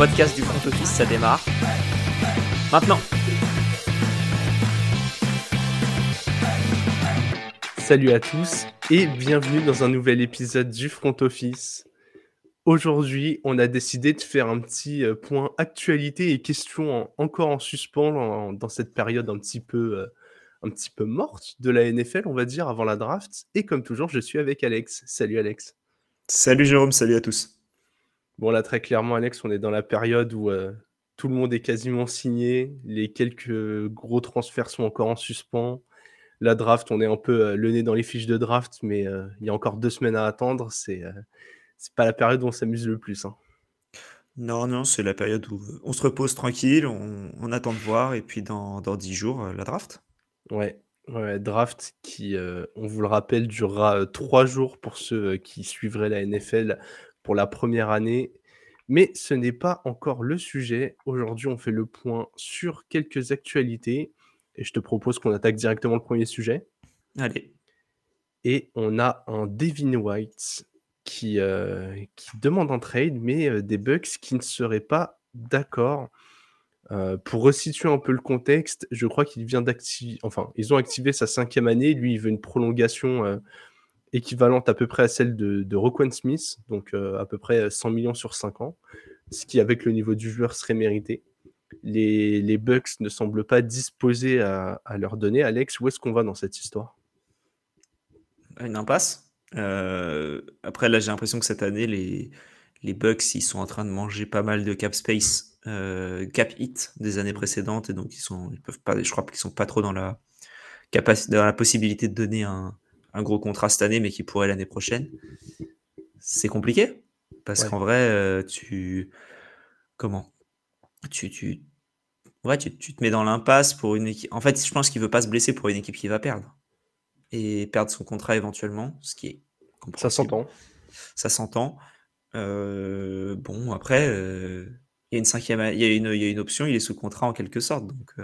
podcast du front office, ça démarre. Maintenant. Salut à tous et bienvenue dans un nouvel épisode du front office. Aujourd'hui, on a décidé de faire un petit euh, point actualité et questions encore en suspens dans cette période un petit peu euh, un petit peu morte de la NFL, on va dire, avant la draft. Et comme toujours, je suis avec Alex. Salut Alex. Salut Jérôme, salut à tous. Bon, là, très clairement, Alex, on est dans la période où euh, tout le monde est quasiment signé. Les quelques gros transferts sont encore en suspens. La draft, on est un peu euh, le nez dans les fiches de draft, mais euh, il y a encore deux semaines à attendre. C'est c'est pas la période où on s'amuse le plus. Hein. Non, non, c'est la période où on se repose tranquille, on, attend de voir, et puis dans, dans 10 jours, la draft. Ouais, ouais, draft qui, on vous le rappelle, durera trois jours pour ceux qui suivraient la NFL pour la première année. Mais ce n'est pas encore le sujet. Aujourd'hui, on fait le point sur quelques actualités. Et je te propose qu'on attaque directement le premier sujet. Allez. Et on a un Devin White qui, euh, qui demande un trade, mais euh, des Bucks qui ne seraient pas d'accord. Euh, pour resituer un peu le contexte, je crois qu'il vient d'activer, enfin, ils ont activé sa cinquième année. Lui, il veut une prolongation équivalente à peu près à celle de, de Smith, donc euh, à peu près 100 millions sur 5 ans, ce qui, avec le niveau du joueur, serait mérité. Les, Bucks ne semblent pas disposés à, leur donner. Alex, où est-ce qu'on va dans cette histoire? Une impasse. Euh, après, là, j'ai l'impression que cette année, les, Bucks, ils sont en train de manger pas mal de cap space, euh, cap hit des années précédentes, et donc ils sont, ils peuvent pas, je crois qu'ils sont pas trop dans la capacité, dans la possibilité de donner un, un gros contrat cette année, mais qui pourrait l'année prochaine. C'est compliqué parce qu'en vrai, euh, tu comment? Tu, tu... Ouais, tu, te mets dans l'impasse pour une équipe. En fait, je pense qu'il veut pas se blesser pour une équipe qui va perdre et perdre son contrat éventuellement, ce qui est ça s'entend. Ça s'entend. Euh, bon, après, euh, il y a une cinquième, il y il y a une option, il est sous contrat en quelque sorte, donc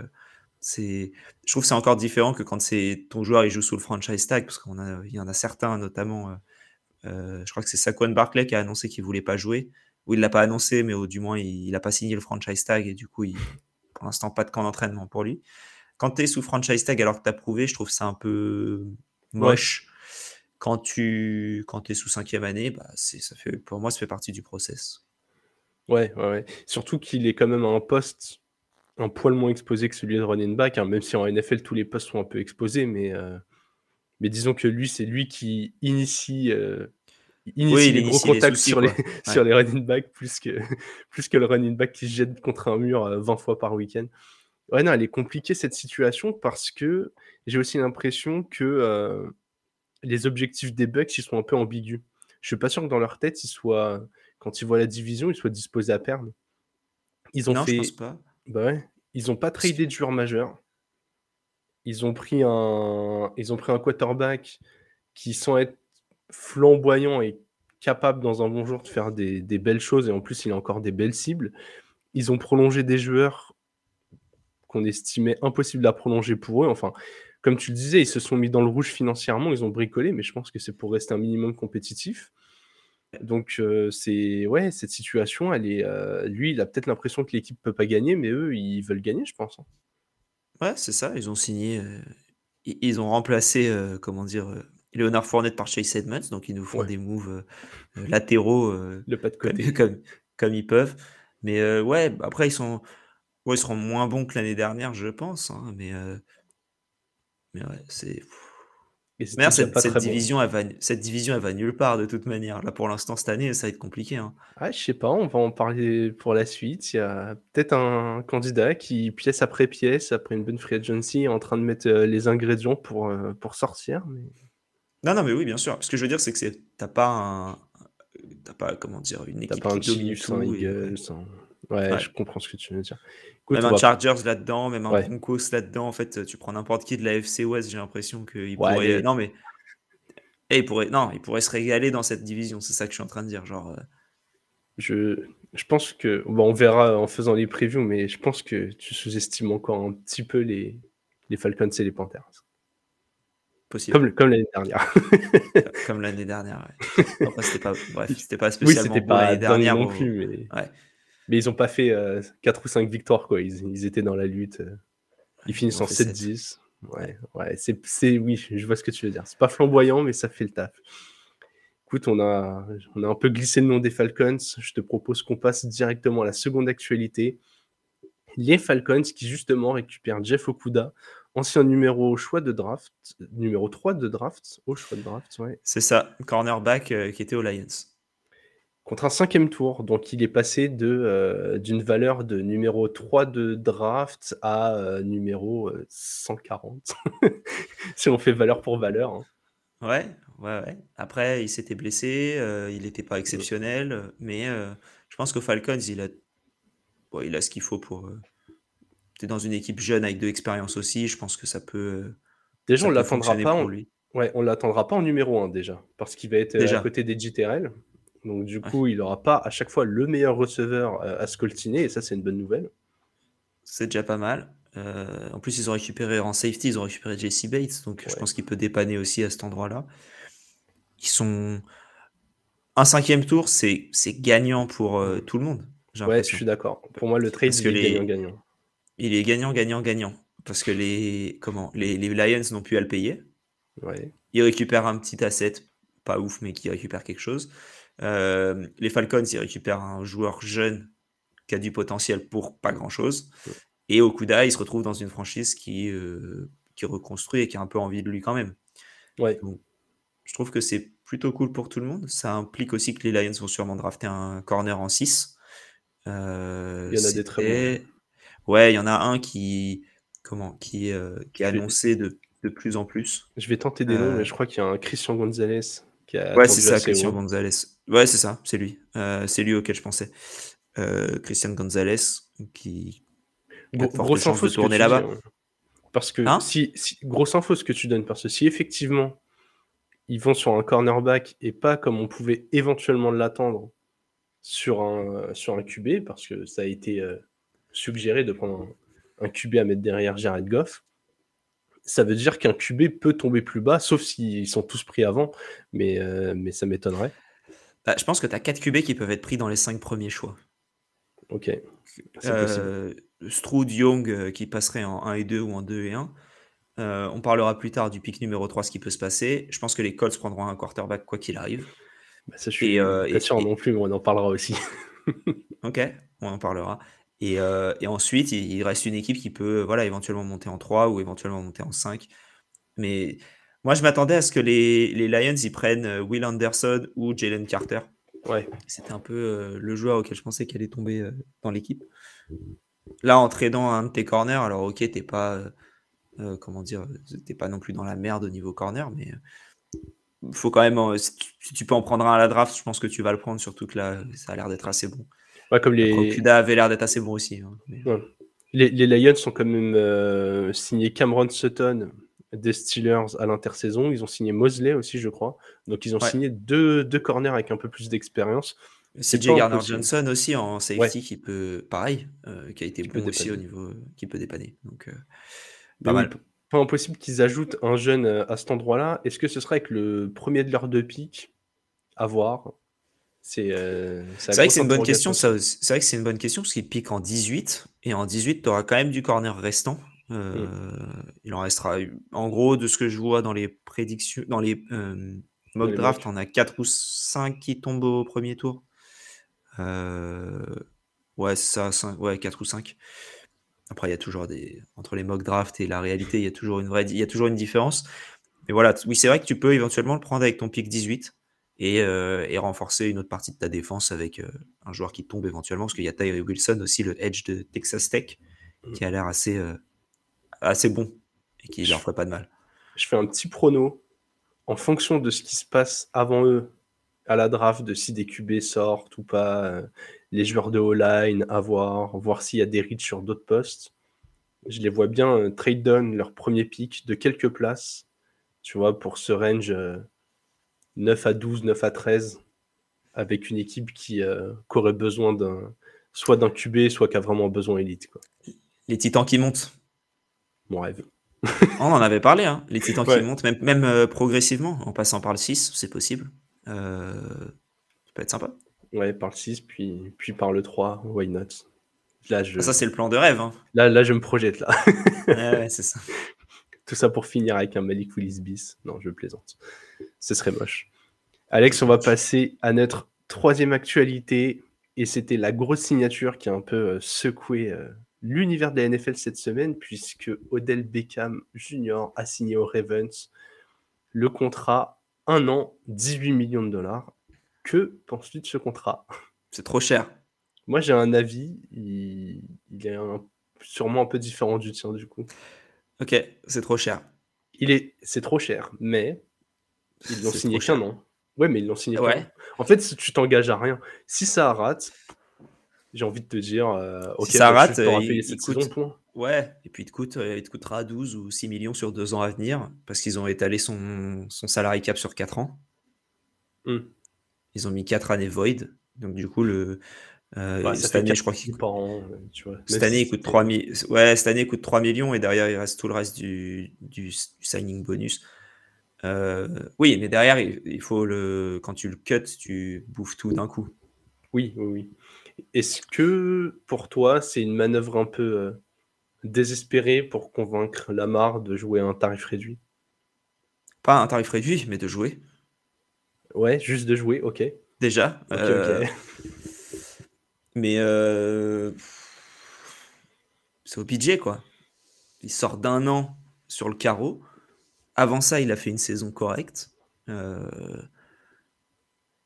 c'est, je trouve que c'est encore différent que quand c'est ton joueur il joue sous le franchise tag, parce qu'on a, il y en a certains notamment. Euh, euh, je crois que c'est Saquon Barclay qui a annoncé qu'il voulait pas jouer, ou il l'a pas annoncé, mais au, du moins il, n'a pas signé le franchise tag et du coup, il, pour l'instant, pas de camp d'entraînement pour lui. Quand tu es sous franchise tag alors que tu as prouvé, je trouve ça un peu moche. Quand tu quand es sous cinquième année, bah c'est, ça fait, pour moi, ça fait partie du process. Ouais, ouais, ouais. Surtout qu'il est quand même à un poste un poil moins exposé que celui de running back, hein, même si en NFL tous les postes sont un peu exposés, mais, euh, mais disons que lui, c'est lui qui initie, euh, les gros contacts sur, les, sur les running backs plus que, plus que le running back qui se jette contre un mur 20 euh, fois par week-end. Ouais, non, elle est compliquée cette situation parce que j'ai aussi l'impression que les objectifs des Bucks ils sont un peu ambigus. Je suis pas sûr que dans leur tête, ils soient, quand ils voient la division, ils soient disposés à perdre. Ils ont non, fait. Je pense pas. Bah ouais. Ils ont pas tradé de joueur majeur. Ils ont pris un, ils ont pris un quarterback qui, sans être flamboyant, est capable dans un bon jour de faire des, belles choses et en plus il a encore des belles cibles. Ils ont prolongé des joueurs qu'on estimait impossible à prolonger pour eux. Enfin, comme tu le disais, ils se sont mis dans le rouge financièrement, ils ont bricolé, mais je pense que c'est pour rester un minimum compétitif. Donc c'est ouais, cette situation, elle est, lui, il a peut-être l'impression que l'équipe peut pas gagner, mais eux, ils veulent gagner, je pense. Hein. Ouais, c'est ça. Ils ont signé, ils ont remplacé, comment dire, Léonard Fournette par Chase Edmonds, donc ils nous font des moves latéraux, Le pas de côté. comme, comme, ils peuvent. Mais ouais, après ils sont, ouais, ils seront moins bons que l'année dernière, je pense. Hein, mais mais ouais, c'est cette, division, elle va, cette division, elle va nulle part de toute manière. Là, pour l'instant, cette année, ça va être compliqué. Hein. Ah, je sais pas, on va en parler pour la suite. Il y a peut-être un candidat qui, pièce après pièce, après une bonne free agency, est en train de mettre euh, les ingrédients pour, euh, pour sortir. Mais... Non, non, mais oui, bien sûr. Ce que je veux dire, c'est que t'as pas un. T'as pas, comment dire, une équipe pas qui domine tout. Ouais, je comprends ce que tu veux dire. même un Chargers là-dedans, même un Broncos là-dedans. En fait, tu prends n'importe qui de la FC West, j'ai l'impression qu'il pourrait. Non, mais. Et il pourrait... Non, il pourrait se régaler dans cette division. C'est ça que je suis en train de dire. Genre. Euh. Je, je pense que. Bon, on verra en faisant les previews, mais je pense que tu sous-estimes encore un petit peu les, les Falcons et les Panthers. Possible. Comme, comme l'année dernière. comme l'année dernière, ouais. Après, c'était pas, bref, c'était pas spécialement oui, pas l'année dernière. Non plus, mais... ouais. Mais ils ont pas fait 4 ou 5 victoires, quoi. Ils, étaient dans la lutte. Ils finissent en 7-10. Ouais, ouais, c'est, oui, je vois ce que tu veux dire. C'est pas flamboyant, mais ça fait le taf. Écoute, on a, on a un peu glissé le nom des Falcons. Je te propose qu'on passe directement à la seconde actualité. Les Falcons qui justement récupèrent Jeff Okuda, ancien numéro au choix de draft, numéro 3 de draft, au choix de draft, ouais. C'est ça, cornerback euh, qui était aux Lions. Contre un cinquième tour, donc il est passé de euh, d'une valeur de numéro 3 de draft à euh, numéro 140. si on fait valeur pour valeur. Hein. Ouais, ouais, ouais. Après, il s'était blessé, il n'était pas exceptionnel, mais je pense qu'au Falcons, il a, il a ce qu'il faut pour, tu es dans une équipe jeune avec de l'expérience aussi, je pense que ça peut. Euh, déjà, on l'attendra pas. En... Ouais, on l'attendra pas en numéro 1 déjà, parce qu'il va être euh, déjà. à côté des JTRL. Donc du coup, il n'aura pas à chaque fois le meilleur receveur euh, à scoltiner, et ça, c'est une bonne nouvelle. C'est déjà pas mal. en plus, ils ont récupéré en safety, ils ont récupéré JC Bates, donc je pense qu'il peut dépanner aussi à cet endroit-là. Ils sont. Un cinquième tour, c'est gagnant pour tout le monde. Ouais, je suis d'accord. Pour moi, le trade, c'est gagnant-gagnant. Il est gagnant, gagnant, gagnant. Parce que les, comment, les, Lions n'ont plus à le payer. Ouais. Ils récupèrent un petit asset, pas ouf, mais qui récupère quelque chose. Euh, les Falcons, ils récupèrent un joueur jeune qui a du potentiel pour pas grand chose. Et Okuda, il se retrouve dans une franchise qui, euh, qui reconstruit et qui a un peu envie de lui quand même. Ouais. je trouve que c'est plutôt cool pour tout le monde. Ça implique aussi que les Lions vont sûrement drafter un corner en 6. Euh, il y en a des très bons. Ouais, il y en a un qui, comment, qui, euh, qui est annoncé de, de, plus en plus. Je vais tenter des noms, mais je crois qu'il y a un Christian Gonzalez qui a. Ouais, c'est ça, Christian Gonzalez. Ouais, c'est ça, c'est lui. Euh, c'est lui auquel je pensais. Christian Gonzalez qui. grosse info de tourner là-bas. Hein. Parce que hein si, grosse info ce que tu donnes, parce que si effectivement ils vont sur un cornerback et pas comme on pouvait éventuellement l'attendre sur un, sur un QB, parce que ça a été suggéré de prendre un, QB à mettre derrière Jared Goff, ça veut dire qu'un QB peut tomber plus bas, sauf s'ils sont tous pris avant, mais, euh, mais ça m'étonnerait. Bah, je pense que tu as 4 QB qui peuvent être pris dans les 5 premiers choix. Ok. Euh, Stroud, Young euh, qui passerait en 1 et 2 ou en 2 et 1. on parlera plus tard du pic numéro 3, ce qui peut se passer. Je pense que les Colts prendront un quarterback quoi qu'il arrive. Bah, ça, je suis pas sûr non plus, mais on en parlera aussi. ok, on en parlera. Euh, et, ensuite, il, reste une équipe qui peut voilà, éventuellement monter en 3 ou éventuellement monter en 5. Mais moi, je m'attendais à ce que les, les, Lions ils prennent euh, Will Anderson ou Jalen Carter. Ouais. C'était un peu euh, le joueur auquel je pensais qu'il allait tomber dans l'équipe. Là, en tradant un de tes corners, alors ok, t'es pas, comment dire, t'es pas non plus dans la merde au niveau corner, mais faut quand même, si tu, peux en prendre un à la draft, je pense que tu vas le prendre, surtout que là, ça a l'air d'être assez bon comme les... Avait l'air d'être assez bon aussi. Hein, les, les, Lions ont quand même euh, signé Cameron Sutton des Steelers à l'intersaison. Ils ont signé Mosley aussi, je crois. Donc ils ont signé deux, deux, corners avec un peu plus d'expérience. CJ Garner Johnson aussi en safety qui peut, pareil, euh, qui a été bon aussi au niveau, qui peut dépanner. Donc, euh, pas mal. pas impossible qu'ils ajoutent un jeune à cet endroit-là. Est-ce que ce sera avec le premier de leur deux pics? À voir. Euh, c'est vrai que c'est une bonne question. C'est vrai que c'est une bonne question parce qu'il pique en 18 et en 18 tu auras quand même du corner restant. Euh, mm. Il en restera. En gros, de ce que je vois dans les prédictions, dans les euh, mock draft, on a 4 ou 5 qui tombent au premier tour. ouais, ça, 5, ouais, 4 ou 5. Après, il y a toujours des. Entre les mock draft et la réalité, il y a toujours une vraie. Il y a toujours une différence. Mais voilà, oui, c'est vrai que tu peux éventuellement le prendre avec ton pic 18. Euh, et, renforcer une autre partie de ta défense avec euh, un joueur qui tombe éventuellement, parce qu'il y a Tyree Wilson aussi, le edge de Texas Tech, mmh. qui a l'air assez, euh, assez bon et qui leur ferait pas de mal. Je fais un petit prono en fonction de ce qui se passe avant eux à la draft, de si des QB sortent ou pas, les joueurs de O-line à voir, voir s'il y a des reads sur d'autres postes. Je les vois bien trade down leur premier pick de quelques places, tu vois, pour ce range 9 à 12, 9 à 13, avec une équipe qui, euh, aurait besoin d'un soit d'un QB, soit qui a vraiment besoin élite. Quoi. Les titans qui montent. Mon rêve. On en avait parlé, hein. les titans qui montent, même, même euh, progressivement, en passant par le 6, c'est possible. Euh, ça peut être sympa. Ouais, par le 6, puis, puis par le 3, why not? Là, je... Ah, ça, c'est le plan de rêve. Hein. Là, là, je me projette, là. ouais, c'est ça. Tout ça pour finir avec un Malik Willis bis. Non, je plaisante. Ce serait moche. Alex, on va passer à notre troisième actualité. Et c'était la grosse signature qui a un peu euh, secoué l'univers de la NFL cette semaine, puisque Odell Beckham Jr. a signé au Ravens le contrat un an, 18 millions de dollars. Que penses-tu de ce contrat? C'est trop cher. Moi, j'ai un avis. Il, est sûrement un peu différent du tien, du coup. Ok, c'est trop cher. Il est, c'est trop cher, mais ils l'ont signé qu'un an. Ouais, mais ils l'ont signé. Ouais. En fait, tu t'engages à rien. Si ça rate, j'ai envie de te dire, euh, ok, si ça rate, il, cette Ouais, et puis il te, coûte, euh, il te coûtera 12 ou 6 millions sur deux ans à venir parce qu'ils ont étalé son, son salarié cap sur 4 ans. Hmm. Ils ont mis 4 années void. Donc, du coup, le, euh, cette année, je crois qu'il Cette année, il coûte 3 ouais, cette année, il coûte 3 millions et derrière, il reste tout le reste du, du, signing bonus. Euh, oui, mais derrière, il, faut le. Quand tu le cut, tu bouffes tout d'un coup. Oui, oui, oui. Est-ce que pour toi, c'est une manœuvre un peu euh, désespérée pour convaincre Lamar de jouer à un tarif réduit? Pas un tarif réduit, mais de jouer. Ouais, juste de jouer, ok. Déjà. Mais euh, c'est au PJ, quoi. Il sort d'un an sur le carreau. Avant ça, il a fait une saison correcte. Euh,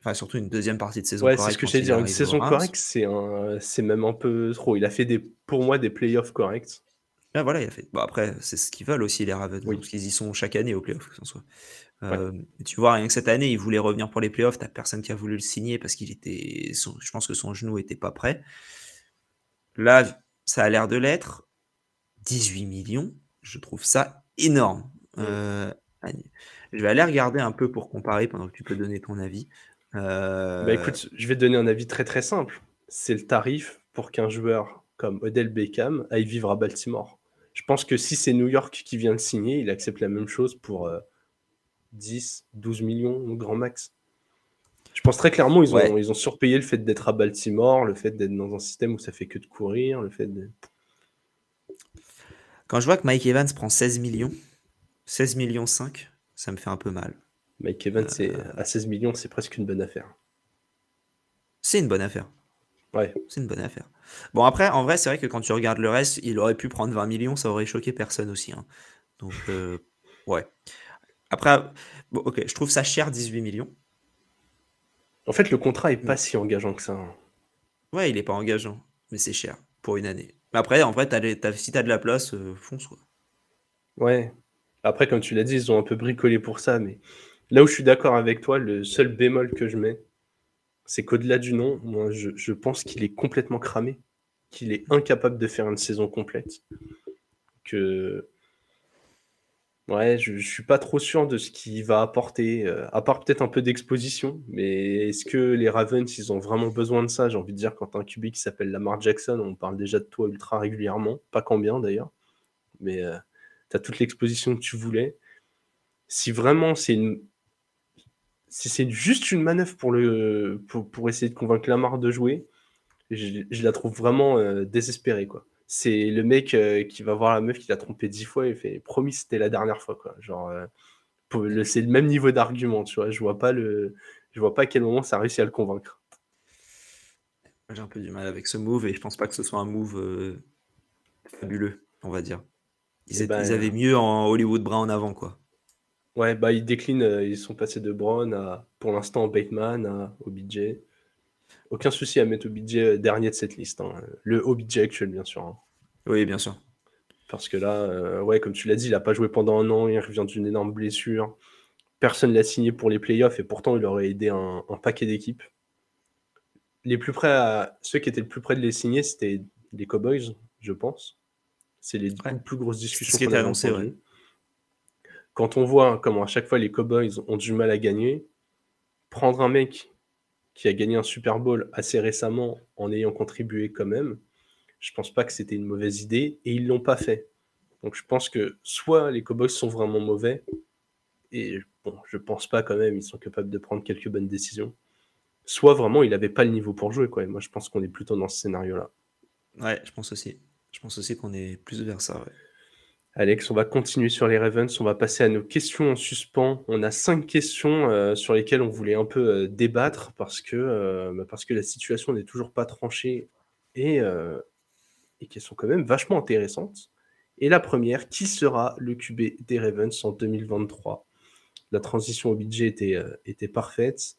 enfin, surtout une deuxième partie de saison ouais, c'est ce que j'allais dire. Une saison correcte, c'est un... même un peu trop. Il a fait des... pour moi des playoffs corrects. Ah, voilà, il a fait. Bon, après, c'est ce qu'ils veulent aussi, les Ravens, parce qu'ils y sont chaque année aux playoffs, que ce soit. Euh, tu vois, rien que cette année, il voulait revenir pour les playoffs. T'as personne qui a voulu le signer parce qu'il était. je pense que son genou était pas prêt. Là, ça a l'air de l'être. 18 millions, je trouve ça énorme. Euh, je vais aller regarder un peu pour comparer pendant que tu peux donner ton avis. Euh, bah écoute, je vais te donner un avis très très simple. C'est le tarif pour qu'un joueur comme Odell Beckham aille vivre à Baltimore. Je pense que si c'est New York qui vient de signer, il accepte la même chose pour 10, 12 millions au grand max. Je pense très clairement, ils ont, ils ont surpayé le fait d'être à Baltimore, le fait d'être dans un système où ça fait que de courir, le fait de... Quand je vois que Mike Evans prend 16 millions, 16 millions 5, ça me fait un peu mal. Mike Evans, c'est, euh. à 16 millions, c'est presque une bonne affaire. C'est une bonne affaire. Ouais. C'est une bonne affaire. Bon, après, en vrai, c'est vrai que quand tu regardes le reste, il aurait pu prendre 20 millions, ça aurait choqué personne aussi. Hein. Donc, euh, ouais. Après, ok, je trouve ça cher, 18 millions. En fait, le contrat est pas si engageant que ça. Hein. Ouais, il est pas engageant, mais c'est cher pour une année. Mais après, en vrai, si tu as de la place, euh, fonce. Quoi. Ouais. Après, comme tu l'as dit, ils ont un peu bricolé pour ça, mais là où je suis d'accord avec toi, le seul bémol que je mets, c'est qu'au-delà du nom, moi, je, pense qu'il est complètement cramé, qu'il est incapable de faire une saison complète. Que Ouais, je, je suis pas trop sûr de ce qu'il va apporter, euh, à part peut-être un peu d'exposition. Mais est-ce que les Ravens, ils ont vraiment besoin de ça? J'ai envie de dire, quand un QB qui s'appelle Lamar Jackson, on parle déjà de toi ultra régulièrement, pas combien d'ailleurs, mais euh, tu as toute l'exposition que tu voulais. Si vraiment c'est une, c'est juste une manœuvre pour le, pour, pour essayer de convaincre Lamar de jouer, je, je la trouve vraiment euh, désespérée, quoi c'est le mec euh, qui va voir la meuf qui l'a trompé dix fois et fait promis c'était la dernière fois quoi. Genre euh, c'est le même niveau d'argument, tu vois. Je vois pas le, je vois pas à quel moment ça a réussi à le convaincre. J'ai un peu du mal avec ce move et je pense pas que ce soit un move fabuleux, on va dire. Ils, eh ben, avaient mieux en Hollywood Brown avant quoi. Ouais, bah ils déclinent, ils sont passés de Brown à pour l'instant Bateman à OBJ. Aucun souci à mettre OBJ euh, dernier de cette liste. Hein. Le OBJ actuel, bien sûr. Hein. Oui, bien sûr. Parce que là, euh, ouais, comme tu l'as dit, il n'a pas joué pendant un an, il revient d'une énorme blessure. Personne ne l'a signé pour les playoffs et pourtant il aurait aidé un, paquet d'équipes. Les plus près à... Ceux qui étaient le plus près de les signer, c'était les Cowboys, je pense. C'est les plus grosses discussions qui annoncées. Quand on voit comment à chaque fois les Cowboys ont du mal à gagner, prendre un mec qui a gagné un Super Bowl assez récemment en ayant contribué quand même, je pense pas que c'était une mauvaise idée et ils l'ont pas fait. Donc je pense que soit les Cowboys sont vraiment mauvais et bon, je pense pas quand même, ils sont capables de prendre quelques bonnes décisions. soit vraiment il n'avait pas le niveau pour jouer. Quoi. moi, je pense qu'on est plutôt dans ce scénario-là. Ouais, je pense aussi. Je pense aussi qu'on est plus vers ça. Alex, on va continuer sur les Ravens. On va passer à nos questions en suspens. On a cinq questions euh, sur lesquelles on voulait un peu euh, débattre parce que, euh, bah, parce que la situation n'est toujours pas tranchée et, et qu'elles sont quand même vachement intéressantes. Et la première, qui sera le QB des Ravens en 2023 La transition au budget était, parfaite.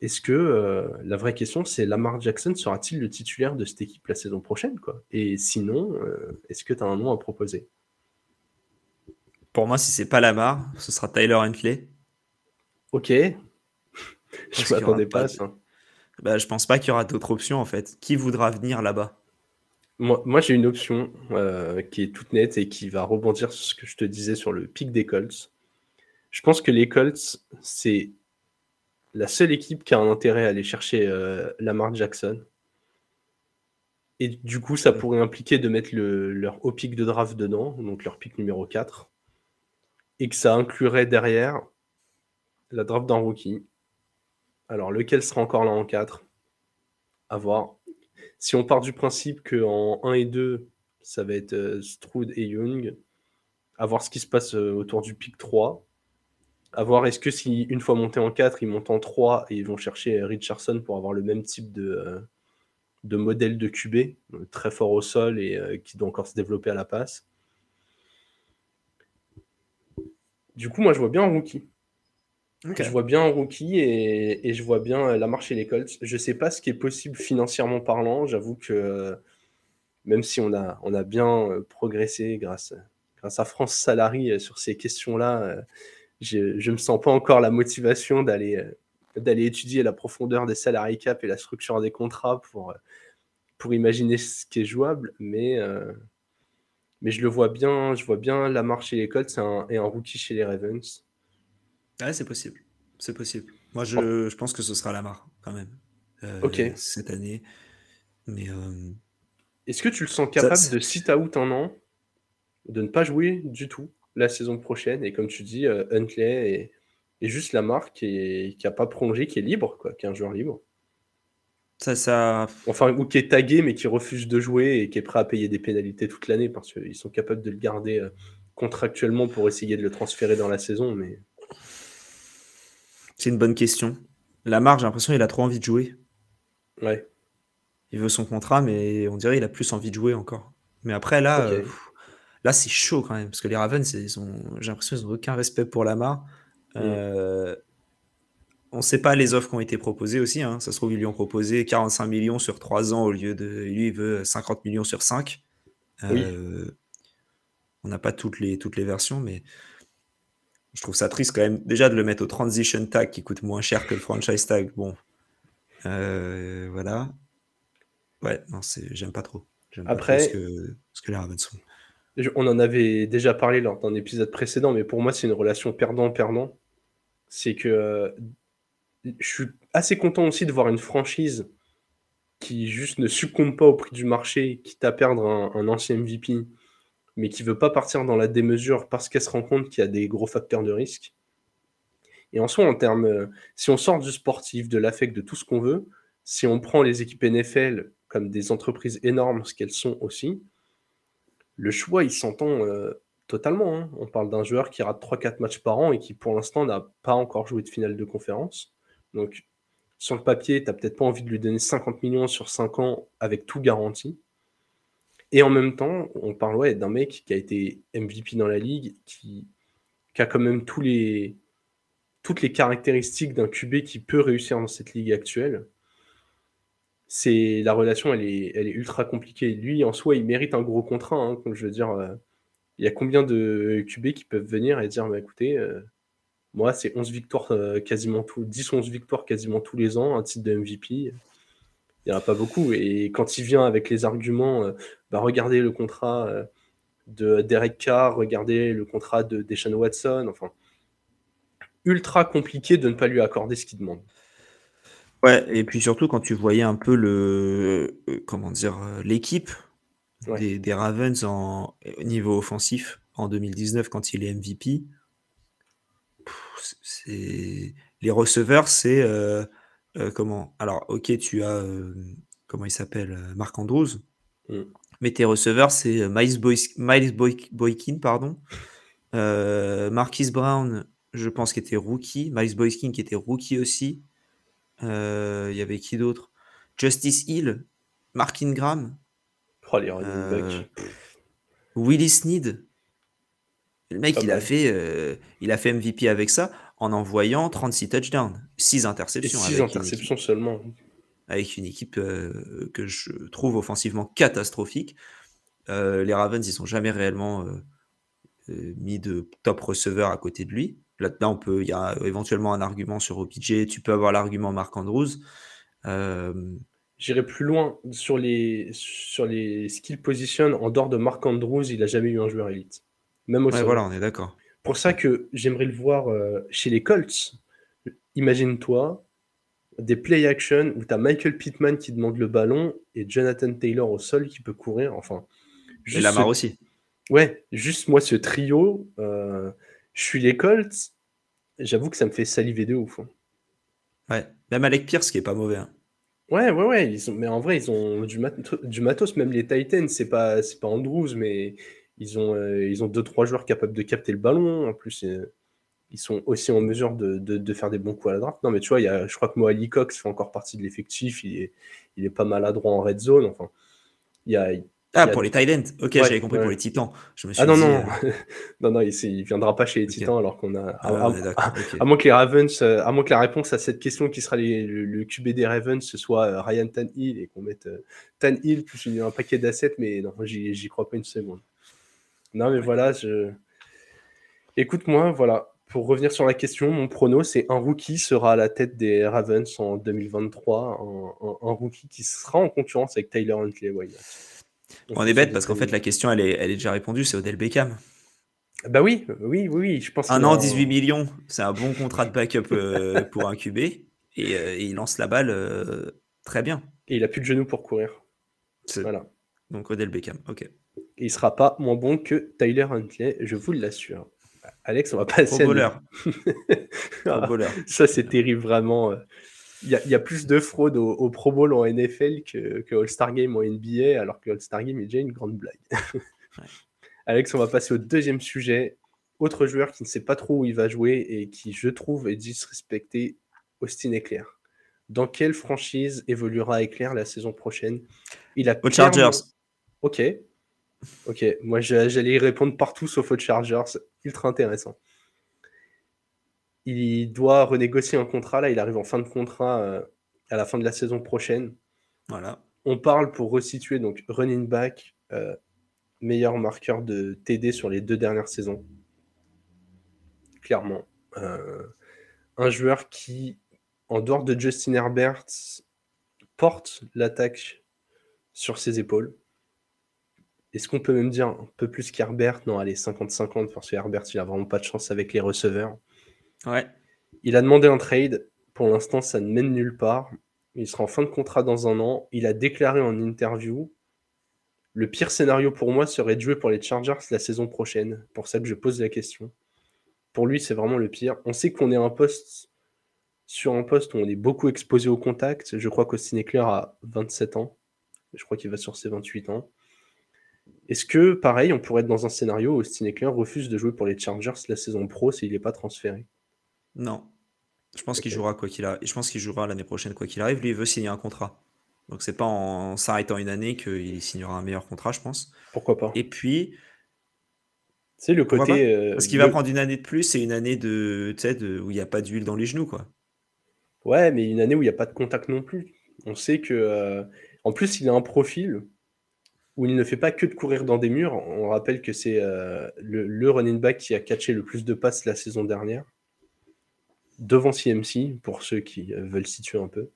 Est-ce que la vraie question, c'est Lamar Jackson sera-t-il le titulaire de cette équipe la saison prochaine Et sinon, est-ce que tu as un nom à proposer? Pour moi, si c'est pas Lamar, ce sera Tyler Huntley. Ok. je m'attendais pas à ça. Bah, je pense pas qu'il y aura d'autres options en fait. Qui voudra venir là-bas? Moi, j'ai une option euh, qui est toute nette et qui va rebondir sur ce que je te disais sur le pic des Colts. Je pense que les Colts, c'est la seule équipe qui a un intérêt à aller chercher euh, Lamar Jackson. Et du coup, ça pourrait impliquer de mettre leur haut pic de draft dedans, donc leur pic numéro 4 et que ça inclurait derrière la draft d'un rookie. Alors, lequel sera encore là en 4 À voir. Si on part du principe qu'en 1 et 2, ça va être euh, Stroud et Young, à voir ce qui se passe euh, autour du pic 3. À voir est-ce que si une fois monté en 4, ils montent en 3 et ils vont chercher Richardson pour avoir le même type de, euh, de modèle de QB, très fort au sol et qui doit encore se développer à la passe. Du coup, moi, je vois bien un rookie. Je vois bien un rookie et, je vois bien euh, la marche et les Colts. Je ne sais pas ce qui est possible financièrement parlant. J'avoue que même si on a, on a bien euh, progressé grâce, grâce à France Salary euh, sur ces questions-là, je ne me sens pas encore la motivation d'aller d'aller étudier la profondeur des salariés cap et la structure des contrats pour, pour imaginer ce qui est jouable. Mais, mais je le vois bien, je vois bien Lamar chez les Colts et un, rookie chez les Ravens. Ouais, c'est possible. C'est possible. Moi, je, je, pense que ce sera Lamar quand même. Euh, cette année. Mais. Euh, Est-ce que tu le sens capable de sit out un an, de ne pas jouer du tout la saison prochaine Et comme tu dis, euh, Huntley et, juste Lamar qui n'a pas prolongé, qui est libre, quoi, qui est un joueur libre? Ça, ça... Enfin, ou qui est tagué mais qui refuse de jouer et qui est prêt à payer des pénalités toute l'année parce qu'ils sont capables de le garder euh, contractuellement pour essayer de le transférer dans la saison. Mais c'est une bonne question. Lamar, j'ai l'impression qu'il a trop envie de jouer. Ouais. Il veut son contrat, mais on dirait qu'il a plus envie de jouer encore. Mais après, là, euh, là c'est chaud quand même parce que les Ravens, ils ont... j'ai l'impression qu'ils n'ont aucun respect pour Lamar. Mm. Euh, on ne sait pas les offres qui ont été proposées aussi. Hein. Ça se trouve, ils lui ont proposé 45 millions sur 3 ans au lieu de. Lui, il veut 50 millions sur 5. Euh, on n'a pas toutes les, toutes les versions, mais je trouve ça triste quand même. Déjà de le mettre au transition tag qui coûte moins cher que le franchise tag. Bon. Euh, voilà. Ouais, non, j'aime pas trop. Après, ce, que, ce que les Ravens sont. On en avait déjà parlé lors d'un épisode précédent, mais pour moi, c'est une relation perdant-perdant. C'est que je suis assez content aussi de voir une franchise qui juste ne succombe pas au prix du marché, quitte à perdre un, ancien MVP, mais qui veut pas partir dans la démesure parce qu'elle se rend compte qu'il y a des gros facteurs de risque. Et en soi, en termes, euh, si on sort du sportif, de l'affect, de tout ce qu'on veut, si on prend les équipes NFL comme des entreprises énormes, ce qu'elles sont aussi, le choix, il s'entend euh, totalement. Hein. On parle d'un joueur qui rate 3-4 matchs par an et qui, pour l'instant, n'a pas encore joué de finale de conférence. Donc, sur le papier, tu n'as peut-être pas envie de lui donner 50 millions sur 5 ans avec tout garanti. Et en même temps, on parle d'un mec qui a été MVP dans la ligue, qui, a quand même toutes les caractéristiques d'un QB qui peut réussir dans cette ligue actuelle. C'est la relation, elle est, ultra compliquée. Lui, en soi, il mérite un gros contrat. Hein, je veux euh, il y a combien de QB qui peuvent venir et dire, bah, écoutez, euh, moi, c'est 11 victoires euh, quasiment tout, 10-11 victoires quasiment tous les ans, un titre de MVP. Il n'y en a pas beaucoup. Et quand il vient avec les arguments, euh, bah, regardez le contrat euh, de Derek Carr, regardez le contrat de Deshaun Watson, enfin, ultra compliqué de ne pas lui accorder ce qu'il demande. Ouais, et puis surtout quand tu voyais un peu le, comment dire, l'équipe des, des, Ravens en, au niveau offensif en 2019 quand il est MVP, c'est les receveurs, c'est euh, euh, comment? Alors, ok, tu as, euh, comment il s'appelle Marc Andrews. Mm. Mais tes receveurs, c'est Miles, Boy- Miles Boy- Boykin, pardon. Marquis Brown, je pense, qui était rookie. Miles Boykin, qui était rookie aussi. Il y avait qui d'autre? Justice Hill, Mark Ingram, Oh, les running backs. Willie Sneed. Le mec, Pas il a, fait, euh, il a fait MVP avec ça en envoyant 36 touchdowns, 6 Et interceptions. 6 avec une interceptions seulement. avec une équipe euh, que je trouve offensivement catastrophique. Euh, les Ravens, ils sont jamais réellement euh, euh, mis de top receveur à côté de lui. Là-dedans, on peut, il y a éventuellement un argument sur OPJ. Tu peux avoir l'argument Marc Andrews. Euh, J'irai plus loin sur les, sur les skill positions. En dehors de Mark Andrews, il a jamais eu un joueur élite. Même au ouais, voilà, on est d'accord. Pour ça que j'aimerais le voir euh, chez les Colts. Imagine-toi des play action où tu as Michael Pittman qui demande le ballon et Jonathan Taylor au sol qui peut courir. Enfin, Et juste Lamar ce- aussi. Ouais, juste moi, ce trio, euh, je suis les Colts. J'avoue que ça me fait saliver de ouf. hein. Ouais. Même Alec Pierce, qui est pas mauvais. hein. Ouais, ouais, ouais. Ils ont, mais en vrai, ils ont du, mat- du matos. Même les Titans, c'est pas, c'est pas Andrews, mais ils ont, euh, ils ont deux, trois joueurs capables de capter le ballon. En plus, euh, ils sont aussi en mesure de, de, de faire des bons coups à la draft. Non, mais tu vois, il y a, je crois que Moali Cox fait encore partie de l'effectif. Il est, il est pas maladroit en red zone. Enfin, il y a, Ah, Il y a pour les Titans. Ok, Ouais, j'avais compris ouais. pour les Titans. Je me suis Ah non, dit, non, euh, non, non, il, il viendra pas chez les. Titans alors qu'on a. ah, à, moins que les Ravens, euh, à moins que la réponse à cette question qui sera les- le, le QB des Ravens, ce soit Ryan Tannehill et qu'on mette euh, Tannehill plus un paquet d'assets, mais non, j'y crois pas une seconde. Non, mais voilà, je. Écoute-moi, voilà. Pour revenir sur la question, mon prono, c'est un rookie sera à la tête des Ravens en 2023, un, un- un rookie qui sera en concurrence avec Tyler Huntley. ouais. On est bête parce qu'en fait, la question, elle est, elle est déjà répondue. C'est Odell Beckham. Bah oui, oui, oui, oui, je pense Un an, a 18 millions. C'est un bon contrat de backup euh, pour un QB. Et, euh, et il lance la balle euh, très bien. Et il a plus de genoux pour courir. Voilà. Donc Odell Beckham. Ok. Il sera pas moins bon que Tyler Huntley, je vous l'assure. Alex, on va passer à bowler. Ah. Ça, c'est terrible, vraiment. euh. Il y, a- il y a plus de fraude au, au Pro Bowl en NFL que, que All-Star Game en NBA, alors que All-Star Game est déjà une grande blague. Alex, on va passer au deuxième sujet. Autre joueur qui ne sait pas trop où il va jouer et qui, je trouve, est disrespecté, Austin Eclair. Dans quelle franchise évoluera Eclair la saison prochaine? Il a Aux clairement- Chargers. Ok. Ok. Moi, j'a- j'allais y répondre partout sauf aux Chargers. Ultra intéressant. Il doit renégocier un contrat. Là, il arrive en fin de contrat euh, à la fin de la saison prochaine. Voilà. On parle pour resituer donc running back, euh, meilleur marqueur de TD sur les deux dernières saisons. Clairement. Euh, un joueur qui, en dehors de Justin Herbert, porte l'attaque sur ses épaules. Est-ce qu'on peut même dire un peu plus qu'Herbert? Non, allez, 50-50, parce que Herbert, il a vraiment pas de chance avec les receveurs. Ouais. Il a demandé un trade. Pour l'instant, ça ne mène nulle part. Il sera en fin de contrat dans un an. Il a déclaré en interview le pire scénario pour moi serait de jouer pour les Chargers la saison prochaine. Pour ça que je pose la question. Pour lui, c'est vraiment le pire. On sait qu'on est un poste sur un poste où on est beaucoup exposé au contact. Je crois qu'Austin Eckler a 27 ans. Je crois qu'il va sur ses 28 ans. Est-ce que, pareil, on pourrait être dans un scénario où Austin Eckler refuse de jouer pour les Chargers la saison pro s'il n'est pas transféré? Non. Je pense qu'il jouera quoi qu'il arrive. Je pense qu'il jouera l'année prochaine quoi qu'il arrive. Lui, il veut signer un contrat. Donc c'est pas en s'arrêtant une année qu'il signera un meilleur contrat, je pense. Pourquoi pas Et puis, C'est le côté. euh, parce qu'il va prendre une année de plus, c'est une année de où il n'y a pas d'huile dans les genoux, quoi. Ouais, mais une année où il n'y a pas de contact non plus. On sait que. euh, En plus, il a un profil où il ne fait pas que de courir dans des murs. On rappelle que c'est euh, le, le running back qui a catché le plus de passes la saison dernière. Devant CMC, pour ceux qui euh, veulent situer un peu.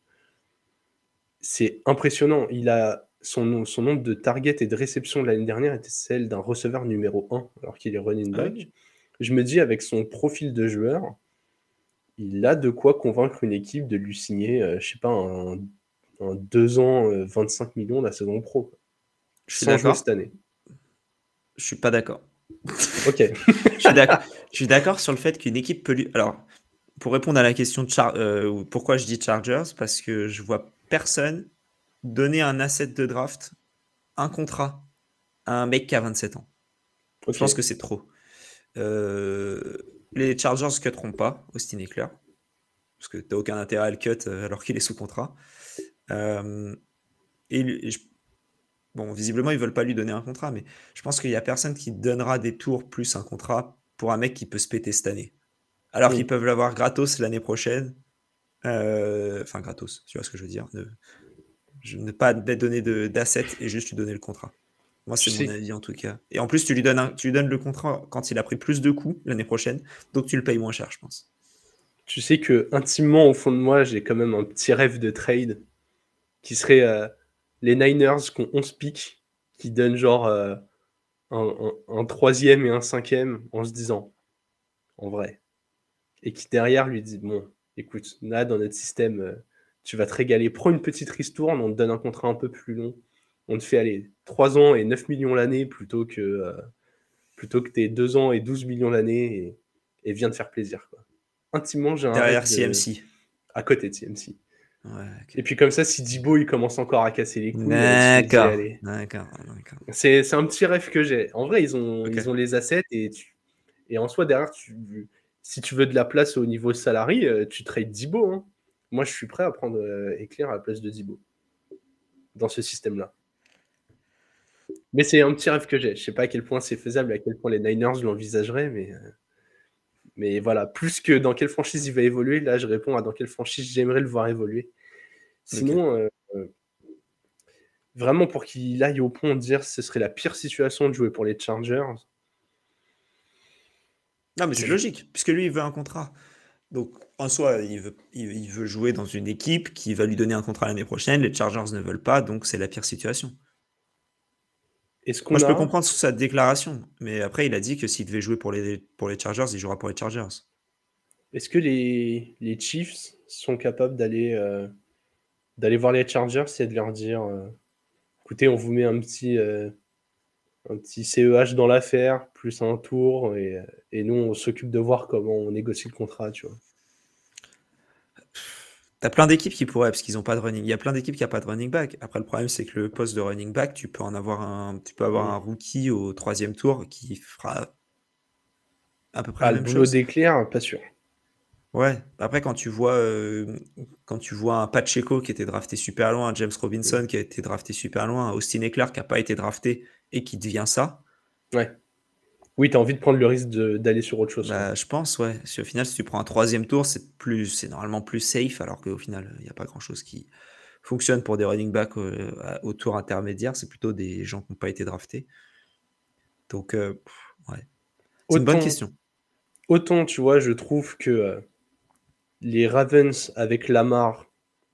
C'est impressionnant. Il a. Son, son nombre de targets et de réceptions de l'année dernière était celle d'un receveur numéro 1, alors qu'il est running Ah back. oui. Je me dis, avec son profil de joueur, il a de quoi convaincre une équipe de lui signer, euh, je sais pas, un, un 2 ans, euh, 25 millions la saison pro. Je suis d'accord. cette année. Je suis pas d'accord. Ok. Je suis d'accord. Sur le fait qu'une équipe peut lui. Alors, pour répondre à la question de Char- euh, pourquoi je dis Chargers, parce que je vois personne donner un asset de draft, un contrat à un mec qui a 27 ans. Je pense que c'est trop. Euh, les Chargers ne cutteront pas Austin Eckler, parce que tu n'as aucun intérêt à le cut euh, alors qu'il est sous contrat. Euh, et je- bon, visiblement, ils veulent pas lui donner un contrat, mais je pense qu'il y a personne qui donnera des tours plus un contrat pour un mec qui peut se péter cette année. Alors Oui. qu'ils peuvent l'avoir gratos l'année prochaine. Euh, Enfin, gratos, tu vois ce que je veux dire. Ne, je ne pas donner d'assets et juste lui donner le contrat. Moi, c'est mon sais- avis en tout cas. Et en plus, tu lui, donnes un- tu lui donnes le contrat quand il a pris plus de coups l'année prochaine, donc tu le payes moins cher, je pense. Tu sais que intimement au fond de moi, j'ai quand même un petit rêve de trade qui serait euh, les Niners qui ont 11 pics, qui donnent genre euh, un, un- un troisième et un cinquième en se disant en vrai. Et qui derrière lui dit Bon, écoute, là dans notre système, euh, tu vas te régaler. Prends une petite ristourne, on te donne un contrat un peu plus long. On te fait aller 3 ans et 9 millions l'année plutôt que, euh, plutôt que tes 2 ans et 12 millions l'année et, et viens te faire plaisir. Quoi. Intimement, j'ai un Derrière de- CMC. à côté de CMC. Ouais. Et puis comme ça, si Dibo il commence encore à casser les couilles, D'accord. D'accord. c'est un petit rêve que j'ai. En vrai, ils ont, Ok. ils ont les assets et, tu- et en soi, derrière, tu, si tu veux de la place au niveau salarié, euh, tu trades Dibo. hein. Moi, je suis prêt à prendre euh, Éclair à la place de Dibo dans ce système-là. Mais c'est un petit rêve que j'ai. Je sais pas à quel point c'est faisable, à quel point les Niners l'envisageraient, mais, euh, mais voilà, plus que dans quelle franchise il va évoluer, là je réponds à dans quelle franchise j'aimerais le voir évoluer. Sinon, euh, euh, vraiment pour qu'il aille au point de dire ce serait la pire situation de jouer pour les Chargers, Non, mais c'est Je- logique, puisque lui, il veut un contrat. Donc, en soi, il veut, il, il veut jouer dans une équipe qui va lui donner un contrat l'année prochaine. Les Chargers ne veulent pas, donc c'est la pire situation. Est-ce qu'on Moi, je peux comprendre sous sa déclaration, mais après, il a dit que s'il devait jouer pour les, pour les Chargers, il jouera pour les Chargers. Est-ce que les, les Chiefs sont capables d'aller euh, d'aller voir les Chargers et de leur dire euh, écoutez, on vous met un petit, euh, un petit CEH dans l'affaire, plus un tour, et, et nous, on s'occupe de voir comment on négocie le contrat, tu vois. T'as plein d'équipes qui pourraient, parce qu'ils n'ont pas de running. Il y a plein d'équipes qui n'ont pas de running back. Après, le problème, c'est que le poste de running back, tu peux en avoir un, tu peux avoir un rookie au troisième tour qui fera à peu près Ah, la le même boulot chose. d'éclair, pas sûr. Ouais. Après, quand tu vois, euh, quand tu vois un Pacheco qui était drafté super loin, un James Robinson qui a été drafté super loin, un Austin Eckler qui n'a pas été drafté et qui devient ça, Ouais. Oui, tu as envie de prendre le risque d'aller sur autre chose. bah, je pense, ouais. Si au final, si tu prends un troisième tour, c'est plus, c'est normalement plus safe, alors qu'au final, il n'y a pas grand-chose qui fonctionne pour des running backs euh, au tour intermédiaire. C'est plutôt des gens qui n'ont pas été draftés. Donc, euh, ouais. C'est une bonne question. Autant, tu vois, je trouve que euh, les Ravens avec Lamar,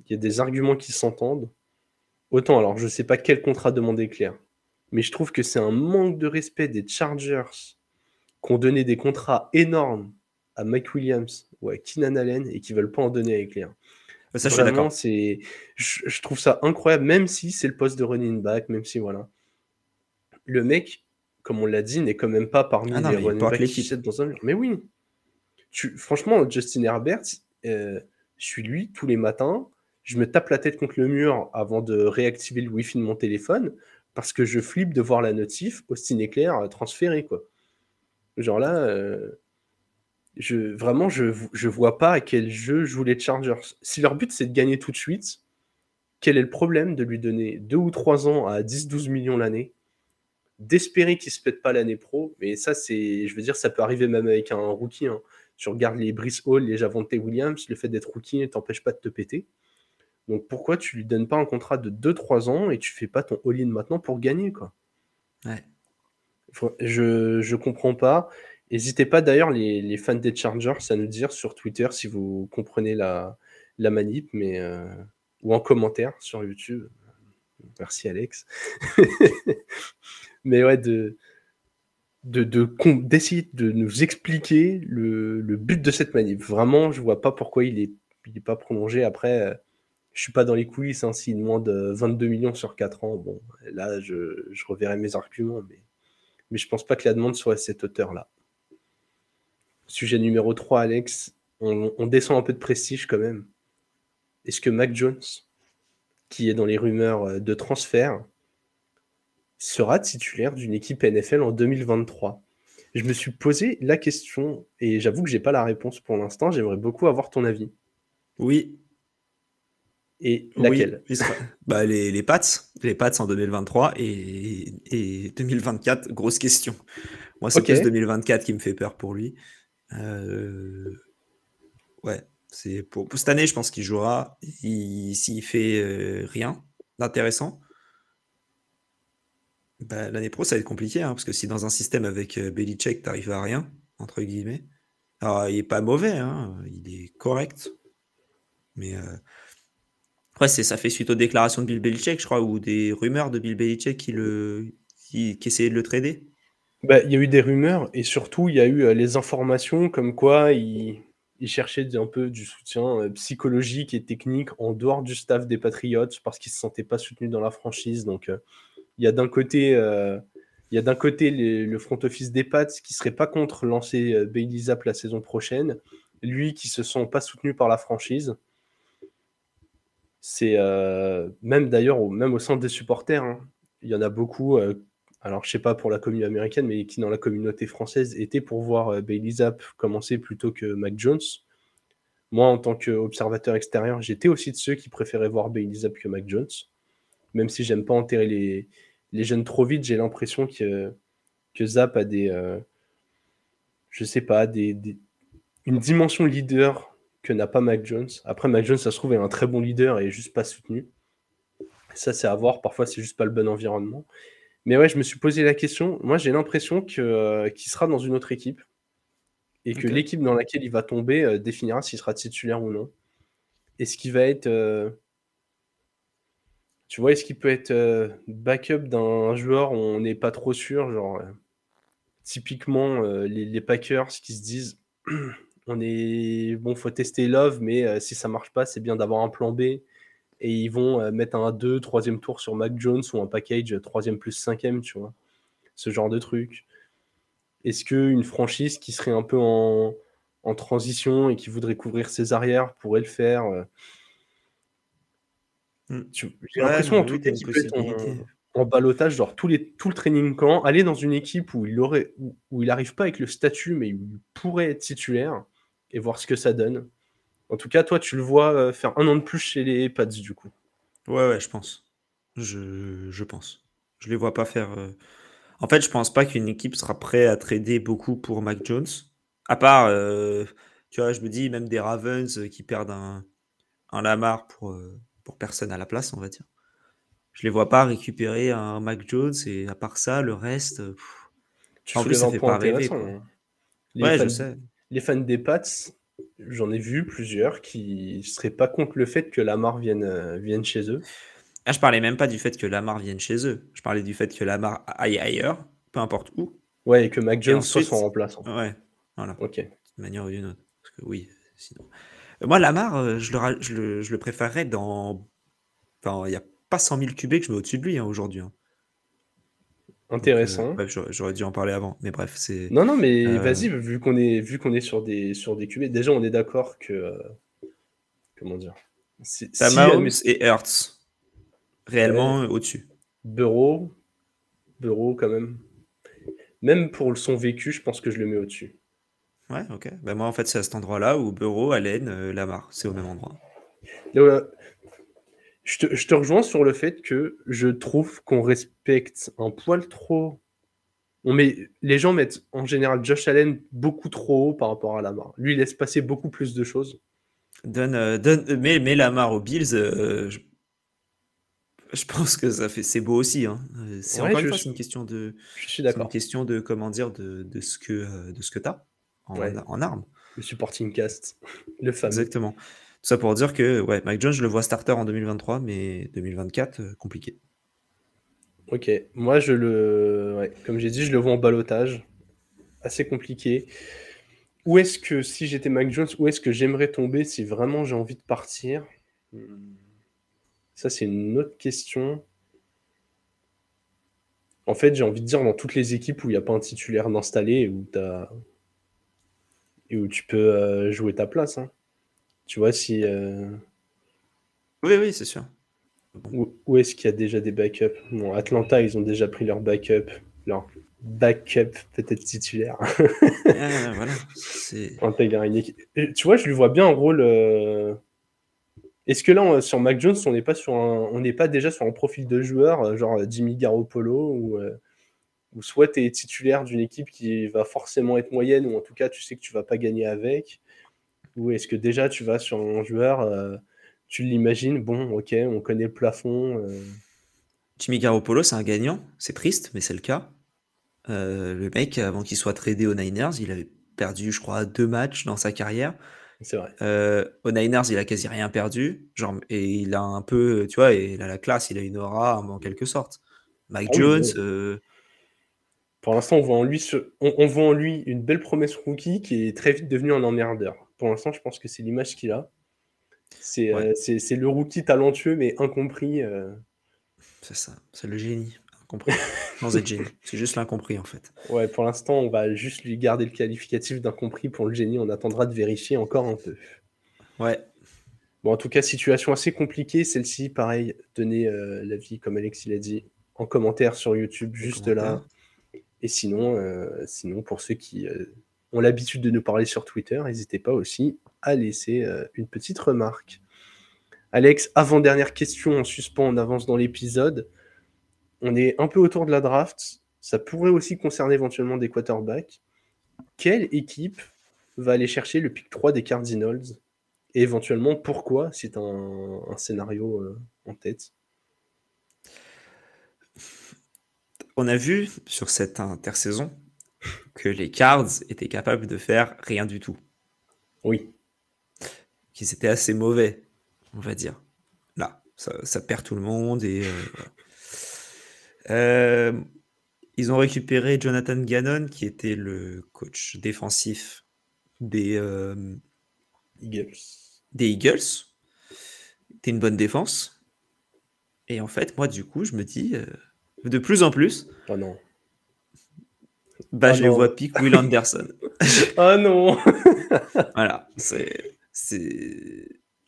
il y a des arguments qui s'entendent. Autant, alors je sais pas quel contrat demander clair, mais je trouve que c'est un manque de respect des Chargers qui ont donné des contrats énormes à Mike Williams ou à Keenan Allen et qui veulent pas en donner à. Euh, Ça, je suis Vraiment, d'accord. c'est, je, je trouve ça incroyable, même si c'est le poste de running back, même si voilà. Le mec, comme on l'a dit, n'est quand même pas parmi Ah non, les running backs qui dans un mur. Mais oui, tu, franchement, Justin Herbert, euh, je suis lui tous les matins. Je me tape la tête contre le mur avant de réactiver le Wi-Fi de mon téléphone parce que je flippe de voir la notif Austin Éclair euh, transféré. Quoi. Genre là, euh, vraiment, je, je vois pas à quel jeu jouent les Chargers. Si leur but c'est de gagner tout de suite, quel est le problème de lui donner deux ou trois ans à 10-12 millions l'année? D'espérer qu'il se pète pas l'année pro, mais ça, c'est, je veux dire, ça peut arriver même avec un rookie. hein. Tu regardes les Brice Hall, les Javante Williams, le fait d'être rookie ne t'empêche pas de te péter. Donc pourquoi tu lui donnes pas un contrat de 2-3 ans et tu fais pas ton all-in maintenant pour gagner quoi? Ouais. Faut- Je, je comprends pas. N'hésitez pas d'ailleurs les, les fans des Chargers à nous dire sur Twitter si vous comprenez la, la manip, mais euh, ou en commentaire sur YouTube. Merci Alex. mais ouais, de de- de d'essayer de, nous expliquer le, le but de cette manip. Vraiment, je vois pas pourquoi il est, il est pas prolongé. Après, euh, je suis pas dans les coulisses. Hein, S'il demande euh, 22 millions sur 4 ans, bon, là, je, reverrai mes arguments, mais, mais je pense pas que la demande soit à cette hauteur-là. Sujet numéro 3, Alex. on, descend un peu de prestige quand même. Est-ce que Mac Jones, qui est dans les rumeurs euh, de transfert, sera titulaire d'une équipe NFL en 2023 Je me suis posé la question et j'avoue que j'ai pas la réponse pour l'instant. J'aimerais beaucoup avoir ton avis. Oui. Et laquelle? bah, les, les Pats. Les Pats en 2023 et, et 2024, grosse question. Moi, c'est plus 2024 qui me fait peur pour lui. Euh, ouais, c'est pour, cette année, je pense qu'il jouera. S'il fait euh, rien d'intéressant, bah, l'année pro, ça va être compliqué. Hein, parce que si dans un système avec euh, Belichick, tu n'arrives à rien, entre guillemets, alors il est pas mauvais, hein, il est correct. Mais ça fait suite aux déclarations de Bill Belichick, je crois, ou des rumeurs de Bill Belichick qui, le, essayait de le trader. Bah, il y a eu des rumeurs et surtout il y a eu euh, les informations comme quoi il, cherchait un peu du soutien euh, psychologique et technique en dehors du staff des Patriots parce qu'il se sentait pas soutenu dans la franchise. Donc euh, il y a d'un côté, le front office des Pats qui serait pas contre lancer Bailey Zapp la saison prochaine, lui qui se sent pas soutenu par la franchise. C'est même d'ailleurs même au centre des supporters, hein. il y en a beaucoup alors je sais pas pour la communauté américaine, mais qui dans la communauté française était pour voir euh, Bailey Zapp commencer plutôt que Mac Jones. Moi, en tant qu'observateur extérieur, j'étais aussi de ceux qui préféraient voir Bailey Zapp que Mac Jones. Même si j'aime pas enterrer les, les jeunes trop vite, j'ai l'impression que, que Zapp a des. Euh, je sais pas, des, une dimension leader que n'a pas Mac Jones. Après, Mac Jones, ça se trouve, est un très bon leader et juste pas soutenu. Ça, c'est à voir. Parfois, c'est juste pas le bon environnement. Mais ouais, je me suis posé la question. Moi, j'ai l'impression que, euh, qu'il sera dans une autre équipe et que l'équipe dans laquelle il va tomber euh, définira s'il sera titulaire ou non. Est-ce qu'il va être. Euh, tu vois, est-ce qu'il peut être backup d'un joueur où on n'est pas trop sûr Genre, typiquement, les, les, Packers qui se disent on est. Bon, faut tester Love, mais si ça marche pas, c'est bien d'avoir un plan B et ils vont euh, mettre un 2, troisième tour sur Mac Jones ou un package troisième plus cinquième, tu vois. Ce genre de truc. Est-ce qu'une franchise qui serait un peu en, transition et qui voudrait couvrir ses arrières pourrait le faire euh? hmm. J'ai l'impression en tout cas qu'il peut être en, en balotage, genre tous les, tout le training camp, aller dans une équipe où il aurait où, il n'arrive pas avec le statut, mais il pourrait être titulaire et voir ce que ça donne. En tout cas, toi, tu le vois euh, faire un an de plus chez les Pats, du coup. Ouais, ouais, je pense. Je, je pense. Je les vois pas faire. Euh, en fait, je pense pas qu'une équipe sera prête à trader beaucoup pour Mac Jones. À part, euh, tu vois, je me dis même des Ravens qui perdent un, un Lamar pour, pour personne à la place, on va dire. Je les vois pas récupérer un Mac Jones et à part ça, le reste. tu en plus, ça fait pas rêver. Hein. ouais, je sais. Les fans des Pats, J'en ai vu plusieurs qui seraient pas contre le fait que Lamar vienne, euh, vienne chez eux. Ah, je parlais même pas du fait que Lamar vienne chez eux. Je parlais du fait que Lamar aille ailleurs, peu importe où. Ouais, et que Mac Jones soit son remplaçant. Ouais, voilà. Ok. D'une manière ou d'une autre. Parce que oui, sinon. Euh, moi, Lamar, euh, je le, je le, je le préférerais dans. Enfin, il n'y a pas 100 000 QB que je mets au-dessus de lui hein, aujourd'hui. Hein. Intéressant. j'aurais dû en parler avant, mais bref, c'est. Non, non, mais euh, vas-y, vu qu'on est, vu qu'on est sur des, sur des QB, déjà on est d'accord que. Euh, comment dire si, Mahomes et Hertz, réellement au-dessus. Bureau, Bureau quand même. Même pour son vécu, je pense que je le mets au-dessus. Ouais, ok. Ben moi, en fait, c'est à cet endroit-là où Bureau, Allen, euh, Lamar, c'est au même endroit. Je te, rejoins sur le fait que je trouve qu'on respecte un poil trop. On met, les gens mettent en général Josh Allen beaucoup trop haut par rapport à Lamar. Lui, il laisse passer beaucoup plus de choses. Donne, euh, donne, mais, mais Lamar aux Bills, euh, je, pense que ça fait, c'est beau aussi. Hein. C'est encore une fois, c'est une question de. Je suis d'accord. Une question de comment dire de, de ce que de ce que t'as en, en armes. Le supporting cast, le fameux. Exactement ça pour dire que ouais, Mike Jones, je le vois starter en 2023, mais 2024, euh, compliqué. Ok, moi je le, comme j'ai dit, je le vois en balotage, assez compliqué. Où est-ce que, si j'étais Mac Jones, où est-ce que j'aimerais tomber si vraiment j'ai envie de partir? Ça, c'est une autre question. En fait, j'ai envie de dire dans toutes les équipes où il n'y a pas un titulaire d'installé, où tu as et où tu peux euh, jouer ta place. hein. Tu vois, si. euh, Oui, oui, c'est sûr. où où est-ce qu'il y a déjà des backups? Bon, Atlanta, ils ont déjà pris leur backup. Leur backup, peut-être titulaire. Ah, voilà. C'est... Tu vois, je lui vois bien un rôle. euh, Est-ce que là, on- sur Mac Jones, on n'est pas sur un... on pas déjà sur un profil de joueur, euh, genre euh, Jimmy Garoppolo, ou euh, ou soit tu es titulaire d'une équipe qui va forcément être moyenne, ou en tout cas, tu sais que tu vas pas gagner avec, ou est-ce que déjà tu vas sur un joueur, euh, tu l'imagines, bon, ok, on connaît le plafond. euh, Jimmy Garoppolo, c'est un gagnant. C'est triste, mais c'est le cas. Euh, le mec, avant qu'il soit tradé aux Niners, il avait perdu, je crois, deux matchs dans sa carrière. C'est vrai. Euh, aux Niners, il a quasi rien perdu. Genre, et il a un peu, tu vois, et il a la classe, il a une aura en quelque sorte. Mike Ah Jones, oui. euh, Pour l'instant, on voit en lui, ce- on, on voit en lui une belle promesse rookie qui est très vite devenu un emmerdeur. Pour l'instant, je pense que c'est l'image qu'il a. C'est Ouais. euh, c'est- c'est le rookie talentueux mais incompris. euh. c'est ça, c'est le génie. Incompris. Sans être génie. C'est juste l'incompris, en fait. Ouais, pour l'instant, on va juste lui garder le qualificatif d'incompris pour le génie. On attendra de vérifier encore un peu. Ouais. Bon, en tout cas, situation assez compliquée. Celle-ci, pareil, donnez euh, l'avis, comme Alex il a dit, en commentaire sur YouTube, juste là. Et sinon, sinon pour ceux qui l'habitude de nous parler sur Twitter, n'hésitez pas aussi à laisser euh, une petite remarque. Alex, avant-dernière question en suspens, on avance dans l'épisode. On est un peu autour de la draft. Ça pourrait aussi concerner éventuellement des quarterbacks. Quelle équipe va aller chercher le pick 3 des Cardinals? Et éventuellement, pourquoi? Un, un scénario euh, en tête. On a vu sur cette intersaison que les Cards étaient capables de faire rien du tout. Oui. Qu'ils étaient assez mauvais, on va dire. Là, ça, ça perd tout le monde et. euh, voilà. Euh, ils ont récupéré Jonathan Gannon, qui était le coach défensif des, euh, Eagles. des Eagles. C'était une bonne défense. Et en fait, moi, du coup, je me dis, euh, de plus en plus, Oh non. Bah, Ah je les non. vois pick Will Anderson. Oh non voilà, c'est.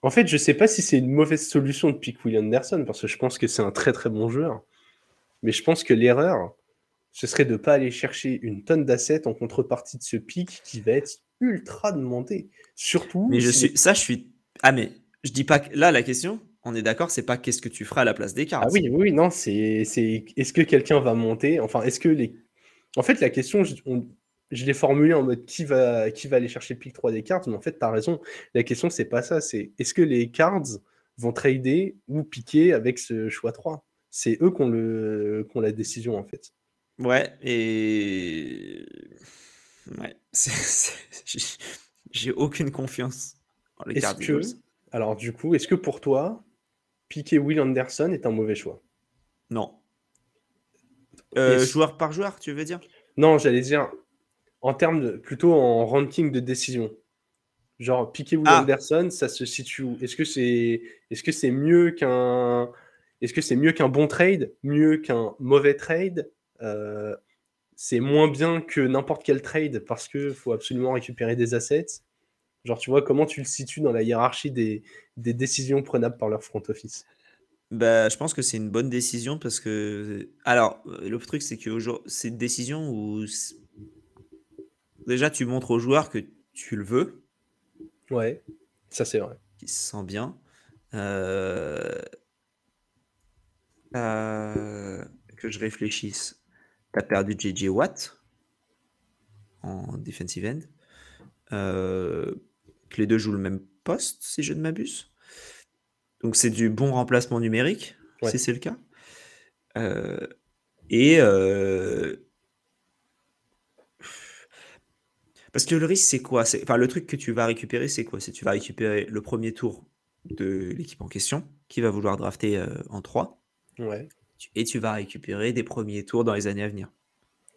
En fait, je sais pas si c'est une mauvaise solution de pick Will Anderson, parce que je pense que c'est un très très bon joueur. Mais je pense que l'erreur, ce serait de ne pas aller chercher une tonne d'assets en contrepartie de ce pick qui va être ultra demandé. Surtout. Mais je si suis. Ça, je suis. Ah, mais je dis pas. que- Là, la question, on est d'accord, c'est pas qu'est-ce que tu feras à la place des cartes. Ah oui, oui, non, c'est. c'est- Est-ce que quelqu'un va monter Enfin, est-ce que les. En fait, la question, je, on- je l'ai formulée en mode qui va, qui va aller chercher le pick 3 des cartes, mais en fait, tu as raison. La question, c'est pas ça. C'est est-ce que les cards vont trader ou piquer avec ce choix 3 C'est eux qui ont, le, qui ont la décision, en fait. Ouais, et. Ouais, j'ai- aucune confiance en les Cardinals. que. Alors, du coup, est-ce que pour toi, piquer Will Anderson est un mauvais choix? Non. Euh, joueur par joueur, tu veux dire? Non, j'allais dire en termes de, plutôt en ranking de décision. Genre piquer Will Ah. Anderson, ça se situe où? Est-ce que c'est est-ce que c'est mieux qu'un est-ce que c'est mieux qu'un bon trade, mieux qu'un mauvais trade? Euh, C'est moins bien que n'importe quel trade parce que faut absolument récupérer des assets. Genre tu vois comment tu le situes dans la hiérarchie des, des décisions prenables par leur front office? Bah, je pense que c'est une bonne décision parce que. Alors, euh, le truc, c'est que aujourd'hui, c'est une décision où. c'est- Déjà, tu montres au joueur que tu le veux, Ouais, ça c'est vrai. qu'il se sent bien. Euh, euh, Que je réfléchisse. Tu as perdu JJ Watt en defensive end. Euh, Que les deux jouent le même poste, si je ne m'abuse. Donc, c'est du bon remplacement numérique, Ouais. si c'est le cas. Euh, et. euh, Parce que le risque, c'est quoi? C'est- Enfin, le truc que tu vas récupérer, c'est quoi? C'est tu vas récupérer le premier tour de l'équipe en question, qui va vouloir drafter euh, en 3, Ouais. et tu vas récupérer des premiers tours dans les années à venir.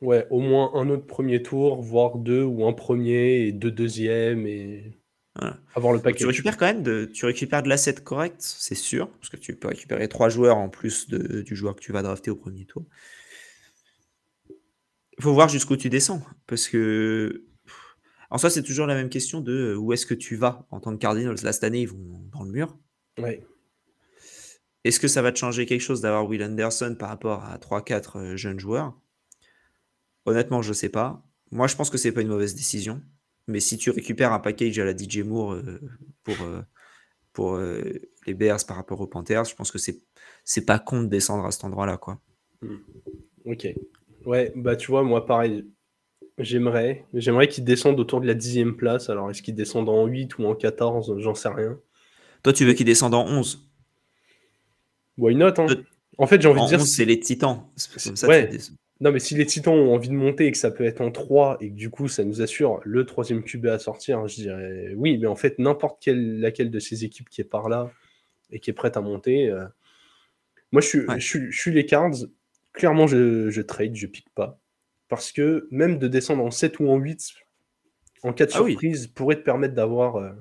Ouais, au moins un autre premier tour, voire deux, ou un premier et deux deuxièmes, et Voilà. avoir le Donc, paquet. tu récupères quand même de, tu récupères de l'asset correct, c'est sûr, parce que tu peux récupérer trois joueurs en plus de- du joueur que tu vas drafter au premier tour. Il faut voir jusqu'où tu descends, parce que En soi, c'est toujours la même question de euh, où est-ce que tu vas en tant que Cardinals. Là, cette année, ils vont dans le mur. Ouais. Est-ce que ça va te changer quelque chose d'avoir Will Anderson par rapport à 3-4 euh, jeunes joueurs? Honnêtement, je sais pas. Moi, je pense que c'est pas une mauvaise décision. Mais si tu récupères un package à la DJ Moore euh, pour, euh, pour euh, les Bears par rapport aux Panthers, je pense que c'est c'est pas con de descendre à cet endroit-là, quoi. Ok. Ouais, bah tu vois, moi pareil. J'aimerais, j'aimerais qu'ils descendent autour de la dixième place. Alors, est-ce qu'ils descendent en 8 ou en 14 J'en sais rien. Toi, tu veux qu'ils descendent en 11 Why not hein? En fait, j'ai envie En de dire. 11, c'est les Titans. C'est comme ça, Ouais. tu. Non, mais si les Titans ont envie de monter et que ça peut être en 3 et que du coup ça nous assure le troisième QB à sortir, je dirais oui, mais en fait, n'importe quelle, laquelle de ces équipes qui est par là et qui est prête à monter. euh, Moi, je suis, Ouais. je, suis, je suis les Cards. Clairement, je, je trade, je pique pas. Parce que même de descendre en 7 ou en 8, en cas de Ah oui. surprise, pourrait te permettre d'avoir. euh,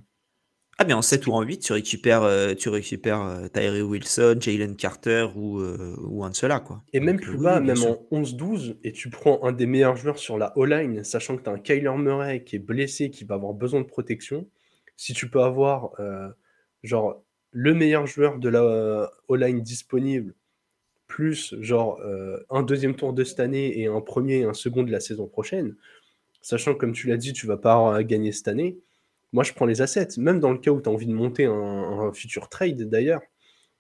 Ah, mais en 7 ou en 8, tu récupères, euh, tu récupères euh, Tyree Wilson, Jalen Carter ou, euh, ou un de ceux-là, quoi. Et même Donc, plus bas, oui, même sûr. en 11-12, et tu prends un des meilleurs joueurs sur la O-line, sachant que tu as un Kyler Murray qui est blessé, qui va avoir besoin de protection. Si tu peux avoir genre le meilleur joueur de la O-line disponible, plus genre un deuxième tour de cette année et un premier et un second de la saison prochaine, sachant que comme tu l'as dit, tu vas pas gagner cette année, moi je prends les assets. Même dans le cas où tu as envie de monter un, un futur trade d'ailleurs,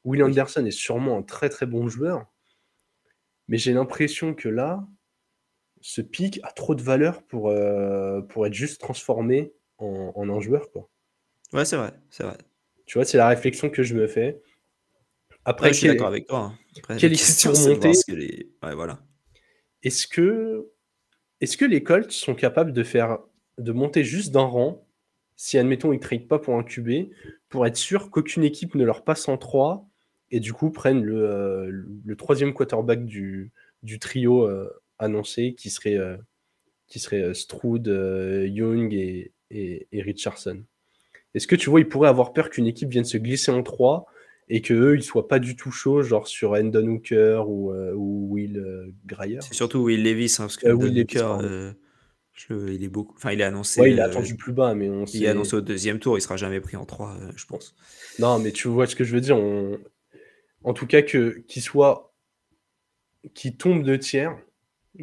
Will. Anderson est sûrement un très très bon joueur. Mais j'ai l'impression que là, ce pic a trop de valeur pour, euh, pour être juste transformé en, en un joueur. Quoi. Ouais, c'est vrai, c'est vrai. Tu vois, c'est la réflexion que je me fais. Après, Ouais, je suis d'accord avec toi. hein. Après, quelle question, pour c'est de voir monter ce que les... Ouais, voilà. est-ce que, est que les Colts sont capables de, faire, de monter juste d'un rang si, admettons, ils ne tradent pas pour un QB pour être sûr qu'aucune équipe ne leur passe en 3 et du coup prennent le, euh, le troisième quarterback du, du trio euh, annoncé qui serait, euh, qui serait Stroud, Young et, et, et Richardson. Est-ce que tu vois, ils pourraient avoir peur qu'une équipe vienne se glisser en 3 et qu'eux, ils soient pas du tout chauds, genre sur Endon Hooker ou, ou Will Greyer C'est surtout Will Levis, hein, parce que Will Hooker, je le- il est beaucoup. Enfin, il est annoncé. Ouais, il est euh, attendu plus bas, mais on il est annoncé au deuxième tour, il sera jamais pris en 3, je pense. Non, mais tu vois ce que je veux dire. on- En tout cas, que qu'il soit, qu'ils tombent de tiers,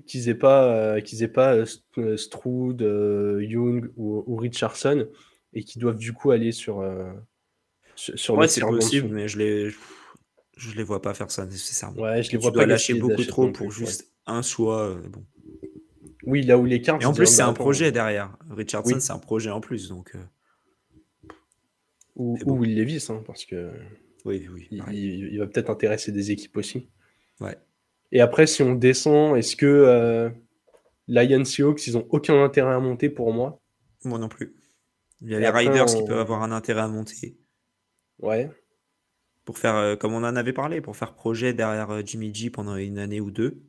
qu'ils aient pas, euh, qu'ils aient pas euh, St- euh, Stroud, euh, Young ou, ou Richardson, et qui doivent du coup aller sur euh, sur, Ouais, c'est possible, mais je les, je les vois pas faire ça nécessairement. Ouais, je les tu vois dois pas lâcher beaucoup trop pour ouais. juste un choix. euh, bon. Oui, là où les cartes. Et en plus, c'est un projet derrière. Richardson, Oui. c'est un projet en plus, donc euh, Ou, bon. Will Levis, hein, parce que oui, oui. il, pareil. il- il va peut-être intéresser des équipes aussi. Ouais. Et après, si on descend, est-ce que euh, Lions Seahawks, ils ont aucun intérêt à monter pour moi? Moi non plus. Il y a Et les après, Riders qui peuvent avoir un intérêt à monter Ouais. pour faire, euh, comme on en avait parlé, pour faire projet derrière euh, Jimmy G pendant une année ou deux.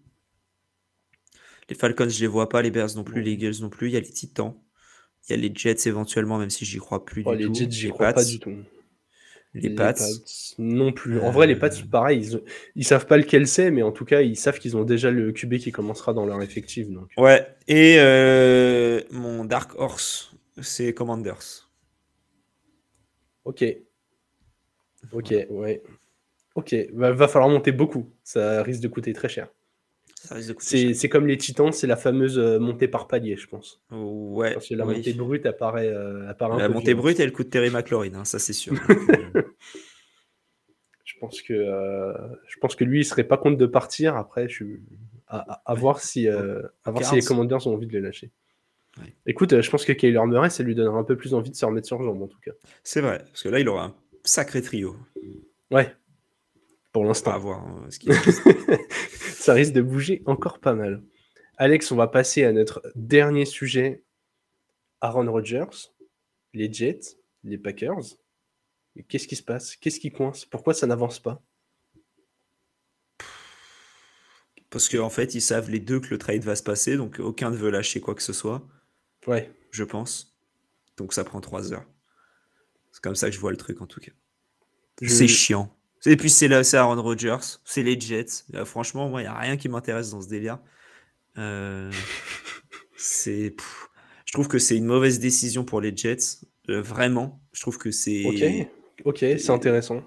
Les Falcons, je les vois pas, les Bears non plus, les Eagles non plus. Il y a les Titans. Il y a les Jets éventuellement, même si j'y crois plus Oh, du les tout. Jets, j'y crois Pats, pas du tout. Les Pats. non plus. En vrai, les Pats, Euh, pareil, ils, ils savent pas lequel c'est, mais en tout cas, ils savent qu'ils ont déjà le QB qui commencera dans leur effectif. Donc. Ouais. Et euh, mon Dark Horse, c'est Commanders. Ok. Ok, ouais. Ok, va, va falloir monter beaucoup. Ça risque de coûter très cher. Ça risque de coûter C'est comme les Titans, c'est la fameuse euh, montée par palier, je pense. Ouais. Parce que la oui. montée brute apparaît, euh, apparaît un La peu montée violente. brute, elle coûte Terry McLaurin, hein, ça c'est sûr. Je pense que euh, je pense que lui, il serait pas contre de partir. Après, je suis à, à- à Ouais. voir si euh, à voir si les. Commanders ont envie de le lâcher. Ouais. Écoute, euh, je pense que Kyler Murray, ça lui donnera un peu plus envie de se remettre sur jambe en tout cas. c'est vrai, parce que là, il aura un sacré trio. Ouais. Pour l'instant, voir hein, ce ça risque de bouger encore pas mal. Alex, on va passer à notre dernier sujet. Aaron Rodgers, les Jets, les Packers. Qu'est-ce qui se passe? Qu'est-ce qui coince? Pourquoi ça n'avance pas? Parce qu'en fait, ils savent les deux que le trade va se passer, donc aucun ne veut lâcher quoi que ce soit, Ouais. je pense. Donc ça prend trois heures. C'est comme ça que je vois le truc en tout cas. Je- C'est chiant. Et puis c'est là, c'est Aaron Rodgers, c'est les Jets. Là, franchement, moi, il n'y a rien qui m'intéresse dans ce délire. Euh, c'est. pff. Je trouve que c'est une mauvaise décision pour les Jets. Euh, vraiment. Je trouve que c'est. Ok, ok, c'est intéressant.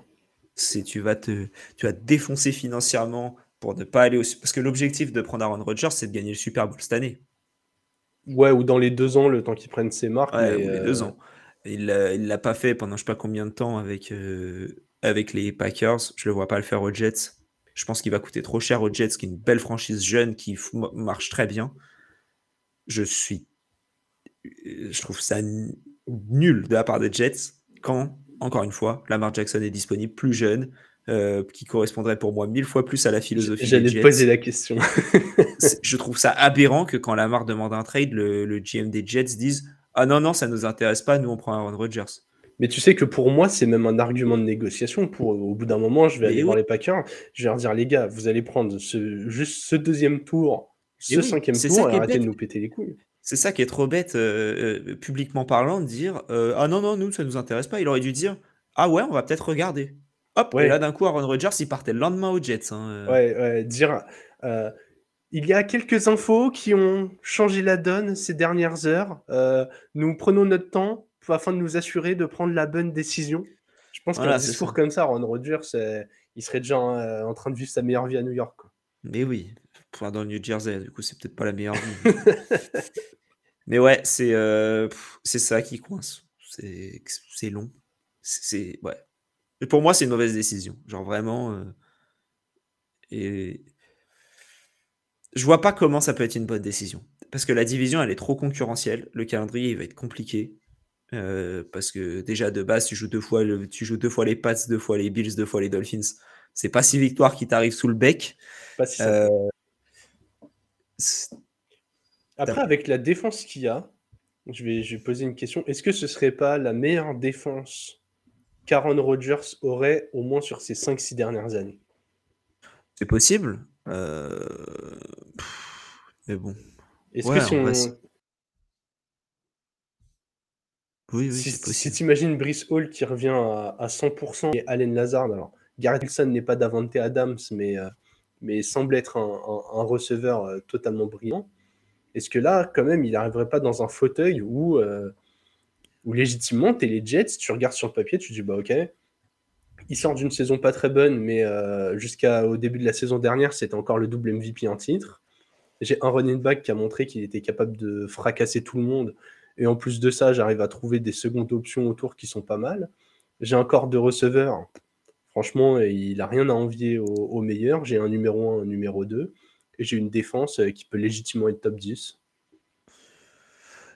C'est tu vas te, tu vas te défoncer financièrement pour ne pas aller au. Parce que l'objectif de prendre Aaron Rodgers, c'est de gagner le Super Bowl cette année. Ouais, ou dans les deux ans, le temps qu'il prenne ses marques. Ouais, mais, ou les euh, deux ans. Il il l'a pas fait pendant je sais pas combien de temps avec, euh, avec les Packers. Je le vois pas le faire aux Jets. Je pense qu'il va coûter trop cher aux Jets, qui est une belle franchise jeune qui marche très bien. Je suis. euh, Je trouve ça nul de la part des Jets quand, encore une fois, Lamar Jackson est disponible, plus jeune, euh, qui correspondrait pour moi mille fois plus à la philosophie des J'allais Jets. poser la question. Je trouve ça aberrant que quand Lamar demande un trade, le, le GM des Jets dise Ah non, non, ça nous intéresse pas, nous on prend Aaron Rodgers. Mais tu sais que pour moi, c'est même un argument de négociation. Pour, au bout d'un moment, je vais Mais aller oui. voir les Packers. Je vais leur dire, les gars, vous allez prendre ce, juste ce deuxième tour, ce oui, cinquième tour, et arrêtez de nous péter les couilles. C'est ça qui est trop bête, euh, euh, publiquement parlant, de dire euh, Ah non, non, nous ça nous intéresse pas. Il aurait dû dire Ah ouais, on va peut-être regarder. Hop, Ouais. et là d'un coup, Aaron Rodgers, il partait le lendemain aux Jets. hein. Ouais, ouais, dire. il y a quelques infos qui ont changé la donne ces dernières heures. Nous prenons notre temps afin de nous assurer de prendre la bonne décision. Je pense Voilà, qu'un discours ça. comme ça, Ron Rodgers, il serait déjà euh, en train de vivre sa meilleure vie à New York. quoi. Mais oui, enfin, dans le New Jersey, du coup, c'est peut-être pas la meilleure vie. Mais ouais, c'est euh, c'est ça qui coince. C'est long. C'est c'est- ouais. Et pour moi, c'est une mauvaise décision. Genre vraiment. euh, et je vois pas comment ça peut être une bonne décision. Parce que la division, elle est trop concurrentielle. Le calendrier, il va être compliqué. Euh, parce que déjà de base, tu joues deux fois, le- tu joues deux fois les Pats, deux fois les Bills, deux fois les Dolphins. C'est pas six victoires qui t'arrivent sous le bec. Pas si ça Euh, Après, avec la défense qu'il y a, je vais, je vais poser une question. Est-ce que ce serait pas la meilleure défense qu'Aaron Rodgers aurait au moins sur ces 5-6 dernières années? C'est possible. euh, Mais bon. Est-ce Ouais, que si en on. vrai, c'est- Oui, oui, si possible. tu imagines Brice Hall qui revient à, à 100% et Allen Lazard, alors Garrett Wilson n'est pas Davante Adams, mais, euh, mais semble être un, un- un receveur euh, totalement brillant, est-ce que là, quand même, il n'arriverait pas dans un fauteuil où, euh, où légitimement, tu es les Jets, tu regardes sur le papier, tu te dis, bah ok, il sort d'une saison pas très bonne, mais jusqu'au début de la saison dernière, c'était encore le double MVP en titre. J'ai un running back qui a montré qu'il était capable de fracasser tout le monde. Et en plus de ça, j'arrive à trouver des secondes options autour qui sont pas mal. J'ai un corps de receveur. Franchement, il n'a rien à envier au, au meilleur. J'ai un numéro 1, un numéro 2. Et j'ai une défense euh, qui peut légitimement être top 10.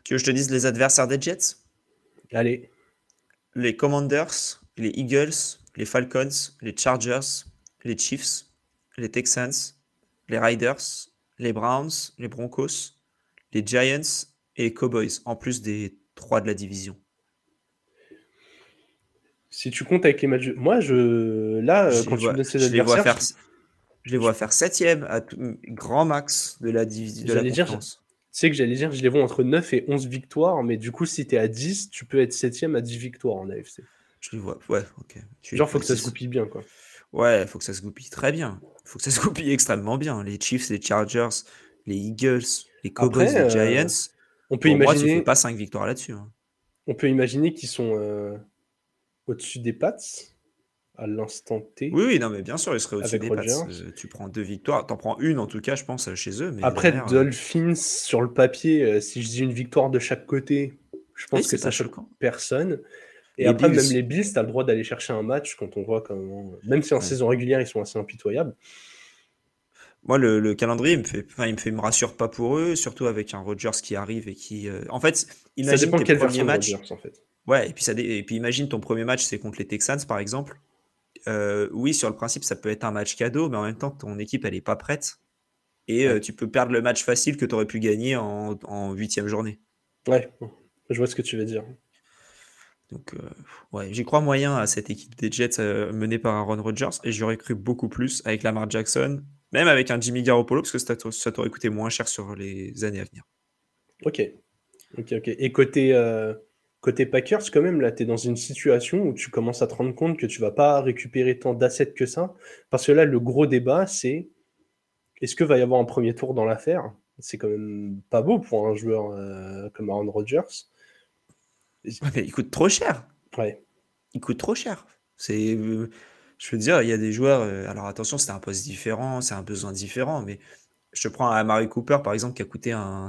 Tu veux que je te dise les adversaires des Jets? Allez, Les Commanders, les Eagles, les Falcons, les Chargers, les Chiefs, les Texans, les Riders, les Browns, les Broncos, les Giants et Cowboys, en plus des trois de la division. si tu comptes avec les matchs. Moi, je. Là, euh, Je quand les tu vois- me ces je les vois faire, je les vois faire septième à tout- grand max de la division de la J'allais dire. Tu sais que j'allais dire, je les vois entre 9 et 11 victoires. Mais du coup, si tu es à 10, tu peux être 7 à 10 victoires en AFC. Je les vois. Ouais, ok. Tu Genre, faut que ça se goupille bien, quoi. Ouais, faut que ça se goupille très bien. faut que ça se goupille extrêmement bien. Les Chiefs, les Chargers, les Eagles, les Cowboys, Après, les euh, Giants. On peut Pour moi, tu imaginer. pas 5 victoires là-dessus. hein. On peut imaginer qu'ils sont euh, au-dessus des Pats à l'instant T. Oui, oui, non, mais bien sûr, ils seraient au-dessus des Pats. Tu prends deux victoires. T'en prends une, en tout cas, je pense, chez eux. Mais Après, derrière, euh, Dolphins, sur le papier, euh, si je dis une victoire de chaque côté, je pense oui, que ça choque personne. Et Les après, Bills. même les Bills, tu as le droit d'aller chercher un match quand on voit comment. Même si en Ouais. saison régulière, ils sont assez impitoyables. Moi, le, le calendrier, il me fait, enfin, il me fait, il me rassure pas pour eux, surtout avec un Rodgers qui arrive et qui. euh, En fait, Ça imagine dépend de tes quelle premiers matchs. Rodgers, en fait. Ouais, et puis, ça, et puis imagine ton premier match, c'est contre les Texans, par exemple. Euh, oui, sur le principe, ça peut être un match cadeau, mais en même temps, ton équipe, elle est pas prête. Et euh, tu peux perdre le match facile que tu aurais pu gagner en en huitième journée. Ouais, je vois ce que tu veux dire. Donc, euh, ouais, j'y crois moyen à cette équipe des Jets euh, menée par Aaron Rodgers, et j'aurais cru beaucoup plus avec Lamar Jackson, même avec un Jimmy Garoppolo, parce que ça t'a- ça t'aurait coûté moins cher sur les années à venir. Ok. Ok, ok. Et côté, euh, côté Packers, quand même, là, tu es dans une situation où tu commences à te rendre compte que tu vas pas récupérer tant d'assets que ça. Parce que là, le gros débat, c'est est-ce que va y avoir un premier tour dans l'affaire? C'est quand même pas beau pour un joueur euh, comme Aaron Rodgers. il coûte trop cher. Ouais. Il coûte trop cher. C'est, euh, je veux dire, il y a des joueurs. Euh, alors attention, c'est un poste différent, c'est un besoin différent, mais je prends un Mary Cooper par exemple qui a coûté un,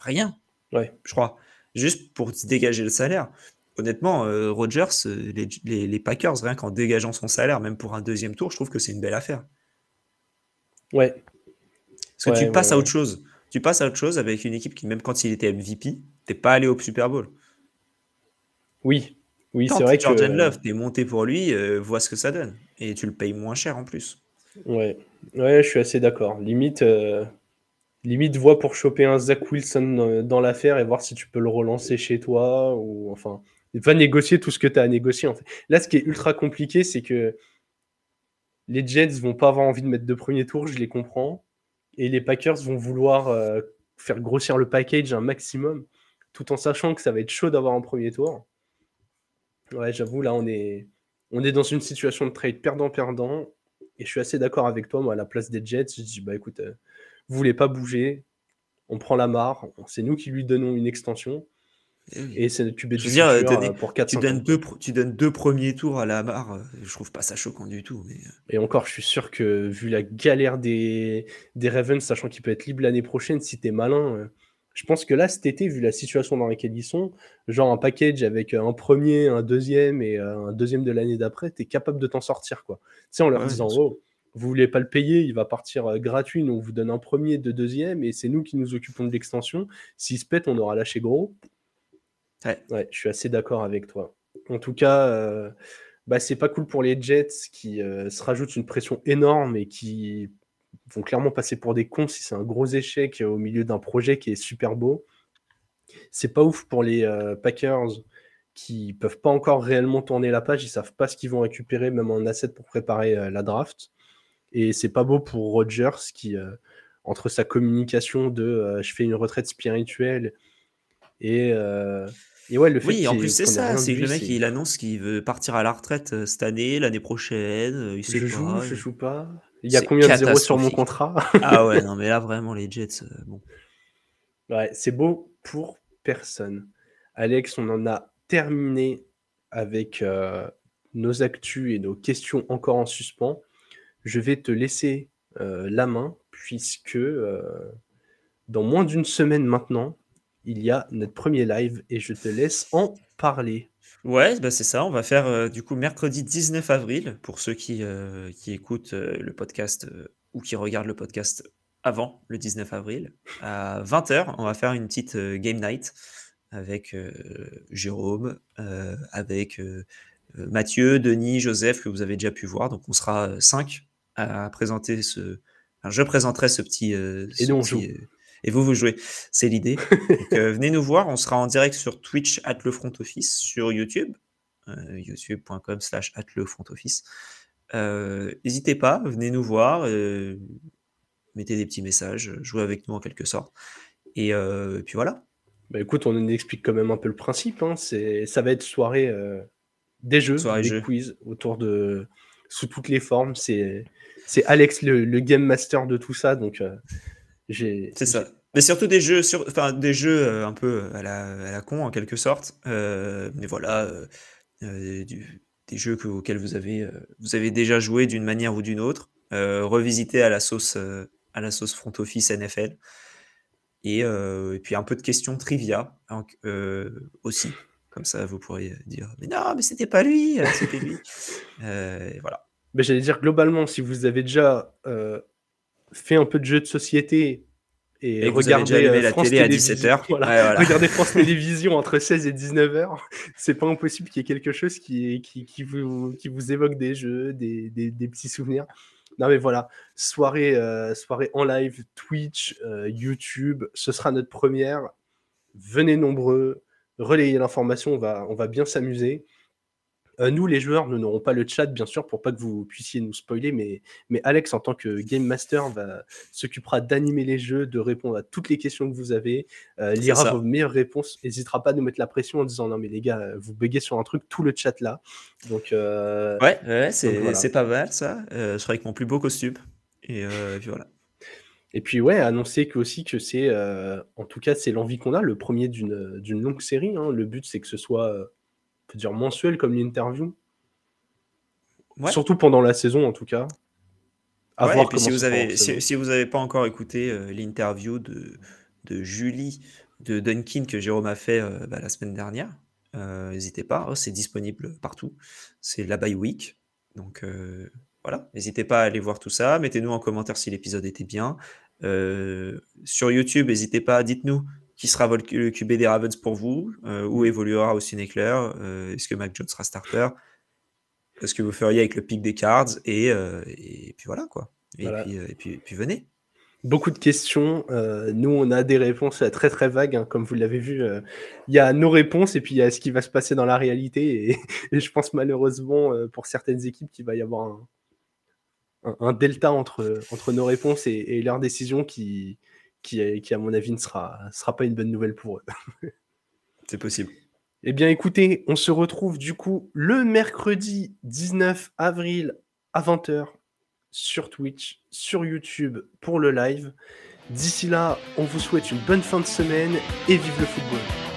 rien. Ouais. Je crois, juste pour dégager le salaire. Honnêtement, Rodgers, les, les, Packers, rien qu'en dégageant son salaire, même pour un deuxième tour, je trouve que c'est une belle affaire. Ouais, parce que tu passes à autre chose. Tu passes à autre chose avec une équipe qui, même quand il était MVP, t'es pas allé au Super Bowl. Oui, oui, c'est vrai que Jordan Love, t'es monté pour lui, euh, vois ce que ça donne, et tu le payes moins cher en plus. Ouais, ouais, je suis assez d'accord. Limite, euh, limite, vois pour choper un Zach Wilson dans l'affaire et voir si tu peux le relancer chez toi ou enfin, va négocier tout ce que tu as à négocier. En fait. Là, ce qui est ultra compliqué, c'est que les Jets vont pas avoir envie de mettre de premier tour, je les comprends et les Packers vont vouloir euh, faire grossir le package un maximum, tout en sachant que ça va être chaud d'avoir un premier tour. Ouais, j'avoue, là, on est, on est dans une situation de trade perdant-perdant. Et je suis assez d'accord avec toi, moi, à la place des Jets, je dis, bah écoute, euh, vous voulez pas bouger, on prend la marre, c'est nous qui lui donnons une extension. Et c'est le QB je veux dire, euh, pour 4 tu donnes, deux, tu donnes deux premiers tours à la barre, euh, je trouve pas ça choquant du tout. Mais... Et encore, je suis sûr que vu la galère des, des Ravens, sachant qu'il peut être libre l'année prochaine, si t'es malin, je pense que là, cet été, vu la situation dans laquelle ils sont, genre un package avec un premier, un deuxième et un deuxième de l'année d'après, t'es capable de t'en sortir. quoi. Tu sais, en leur disant, oh, vous voulez pas le payer, il va partir gratuit, nous on vous donne un premier, deux deuxième, et c'est nous qui nous occupons de l'extension. S'il se pète, on aura lâché gros. Ouais. je suis assez d'accord avec toi. En tout cas, euh, bah, c'est pas cool pour les Jets qui euh, se rajoutent une pression énorme et qui vont clairement passer pour des cons si c'est un gros échec au milieu d'un projet qui est super beau. C'est pas ouf pour les euh, Packers qui peuvent pas encore réellement tourner la page, ils savent pas ce qu'ils vont récupérer même en asset pour préparer la draft. Et c'est pas beau pour Rodgers qui, entre sa communication de je fais une retraite spirituelle et ouais, le oui, en plus, c'est ça. C'est le mec, il annonce qu'il veut partir à la retraite euh, cette année, l'année prochaine. Euh, il sait je joue, je joue pas. Il y a combien de zéros sur mon contrat Ah ouais, non, mais là, vraiment, les Jets, euh, bon. Ouais, c'est beau pour personne. Alex, on en a terminé avec nos actus et nos questions encore en suspens. Je vais te laisser la main, puisque dans moins d'une semaine maintenant, il y a notre premier live et je te laisse en parler. Ouais, bah c'est ça. On va faire euh, du coup mercredi 19 avril pour ceux qui, euh, qui écoutent euh, le podcast ou qui regardent le podcast avant le 19 avril. À 20h, on va faire une petite game night avec Jérôme, avec Mathieu, Denis, Joseph que vous avez déjà pu voir. Donc on sera 5 à présenter ce. je présenterai ce petit. et on joue et vous, vous jouez. C'est l'idée. Euh, venez nous voir. On sera en direct sur Twitch at le front office, sur YouTube, euh, youtube.com slash at le front office. Euh, n'hésitez pas, venez nous voir, mettez des petits messages, jouez avec nous en quelque sorte. Et, puis voilà. Bah écoute, on explique quand même un peu le principe. Hein. C'est, ça va être soirée des jeux, des quiz autour de sous toutes les formes. C'est, c'est Alex le, le, game master de tout ça, donc c'est ça. Mais surtout des jeux, sur, enfin des jeux euh, un peu à la, à la con en quelque sorte. Euh, mais voilà, euh, des jeux auxquels vous avez, vous avez déjà joué d'une manière ou d'une autre, revisité à la sauce, à la sauce front office NFL. Et, puis un peu de questions trivia aussi. Comme ça, vous pourrez dire Mais non, mais c'était pas lui, c'était lui. voilà. Mais j'allais dire globalement, si vous avez déjà fait un peu de jeu de société et, regardez euh, la télé à 17h. Regardez France Télévisions entre 16 et 19h. C'est pas impossible qu'il y ait quelque chose qui, qui, qui, vous, qui vous évoque des jeux, des, des, des petits souvenirs. Non mais voilà, soirée, euh, soirée en live, Twitch, euh, YouTube, ce sera notre première. Venez nombreux, relayez l'information, on va, on va bien s'amuser. Euh, nous, les joueurs, nous n'aurons pas le chat, bien sûr, pour pas que vous puissiez nous spoiler, mais, mais Alex, en tant que Game Master, s'occupera d'animer les jeux, de répondre à toutes les questions que vous avez, euh, lira vos meilleures réponses, n'hésitera pas à nous mettre la pression en disant non mais les gars, vous buguez sur un truc, tout le chat là. Donc euh, ouais, c'est pas mal ça. je serai avec mon plus beau costume et puis voilà. Et puis ouais, annoncer que aussi que c'est, euh, en tout cas, c'est l'envie qu'on a, le premier d'une longue série. hein. Le but, c'est que ce soit, euh, peut dire mensuel comme l'interview. Ouais. Surtout pendant la saison, en tout cas. À Ouais, voir et puis si vous avez, si, si vous avez pas encore écouté euh, l'interview de, de Julie de Dunkin que Jérôme a fait euh, bah, la semaine dernière, euh, n'hésitez pas, oh, c'est disponible partout. C'est la bye week. Donc euh, voilà, n'hésitez pas à aller voir tout ça. Mettez-nous en commentaire si l'épisode était bien. Sur YouTube, n'hésitez pas, dites-nous qui sera le QB des Ravens pour vous, euh, où évoluera Austin Eckler, euh, est-ce que Mac Jones sera starter, ce que vous feriez avec le pick des cards, et, euh, et puis voilà quoi. Et, Voilà. puis, euh, et, puis, et puis venez. Beaucoup de questions. nous, on a des réponses très très vagues, hein, comme vous l'avez vu. Il y a nos réponses et puis il y a ce qui va se passer dans la réalité. Et, je pense malheureusement pour certaines équipes qu'il va y avoir un, un- un delta entre, entre nos réponses et leurs décisions qui, qui, qui, à mon avis, ne sera, sera pas une bonne nouvelle pour eux. C'est possible. Eh bien, écoutez, on se retrouve du coup le mercredi 19 avril à 20h sur Twitch, sur YouTube pour le live. D'ici là, on vous souhaite une bonne fin de semaine et vive le football.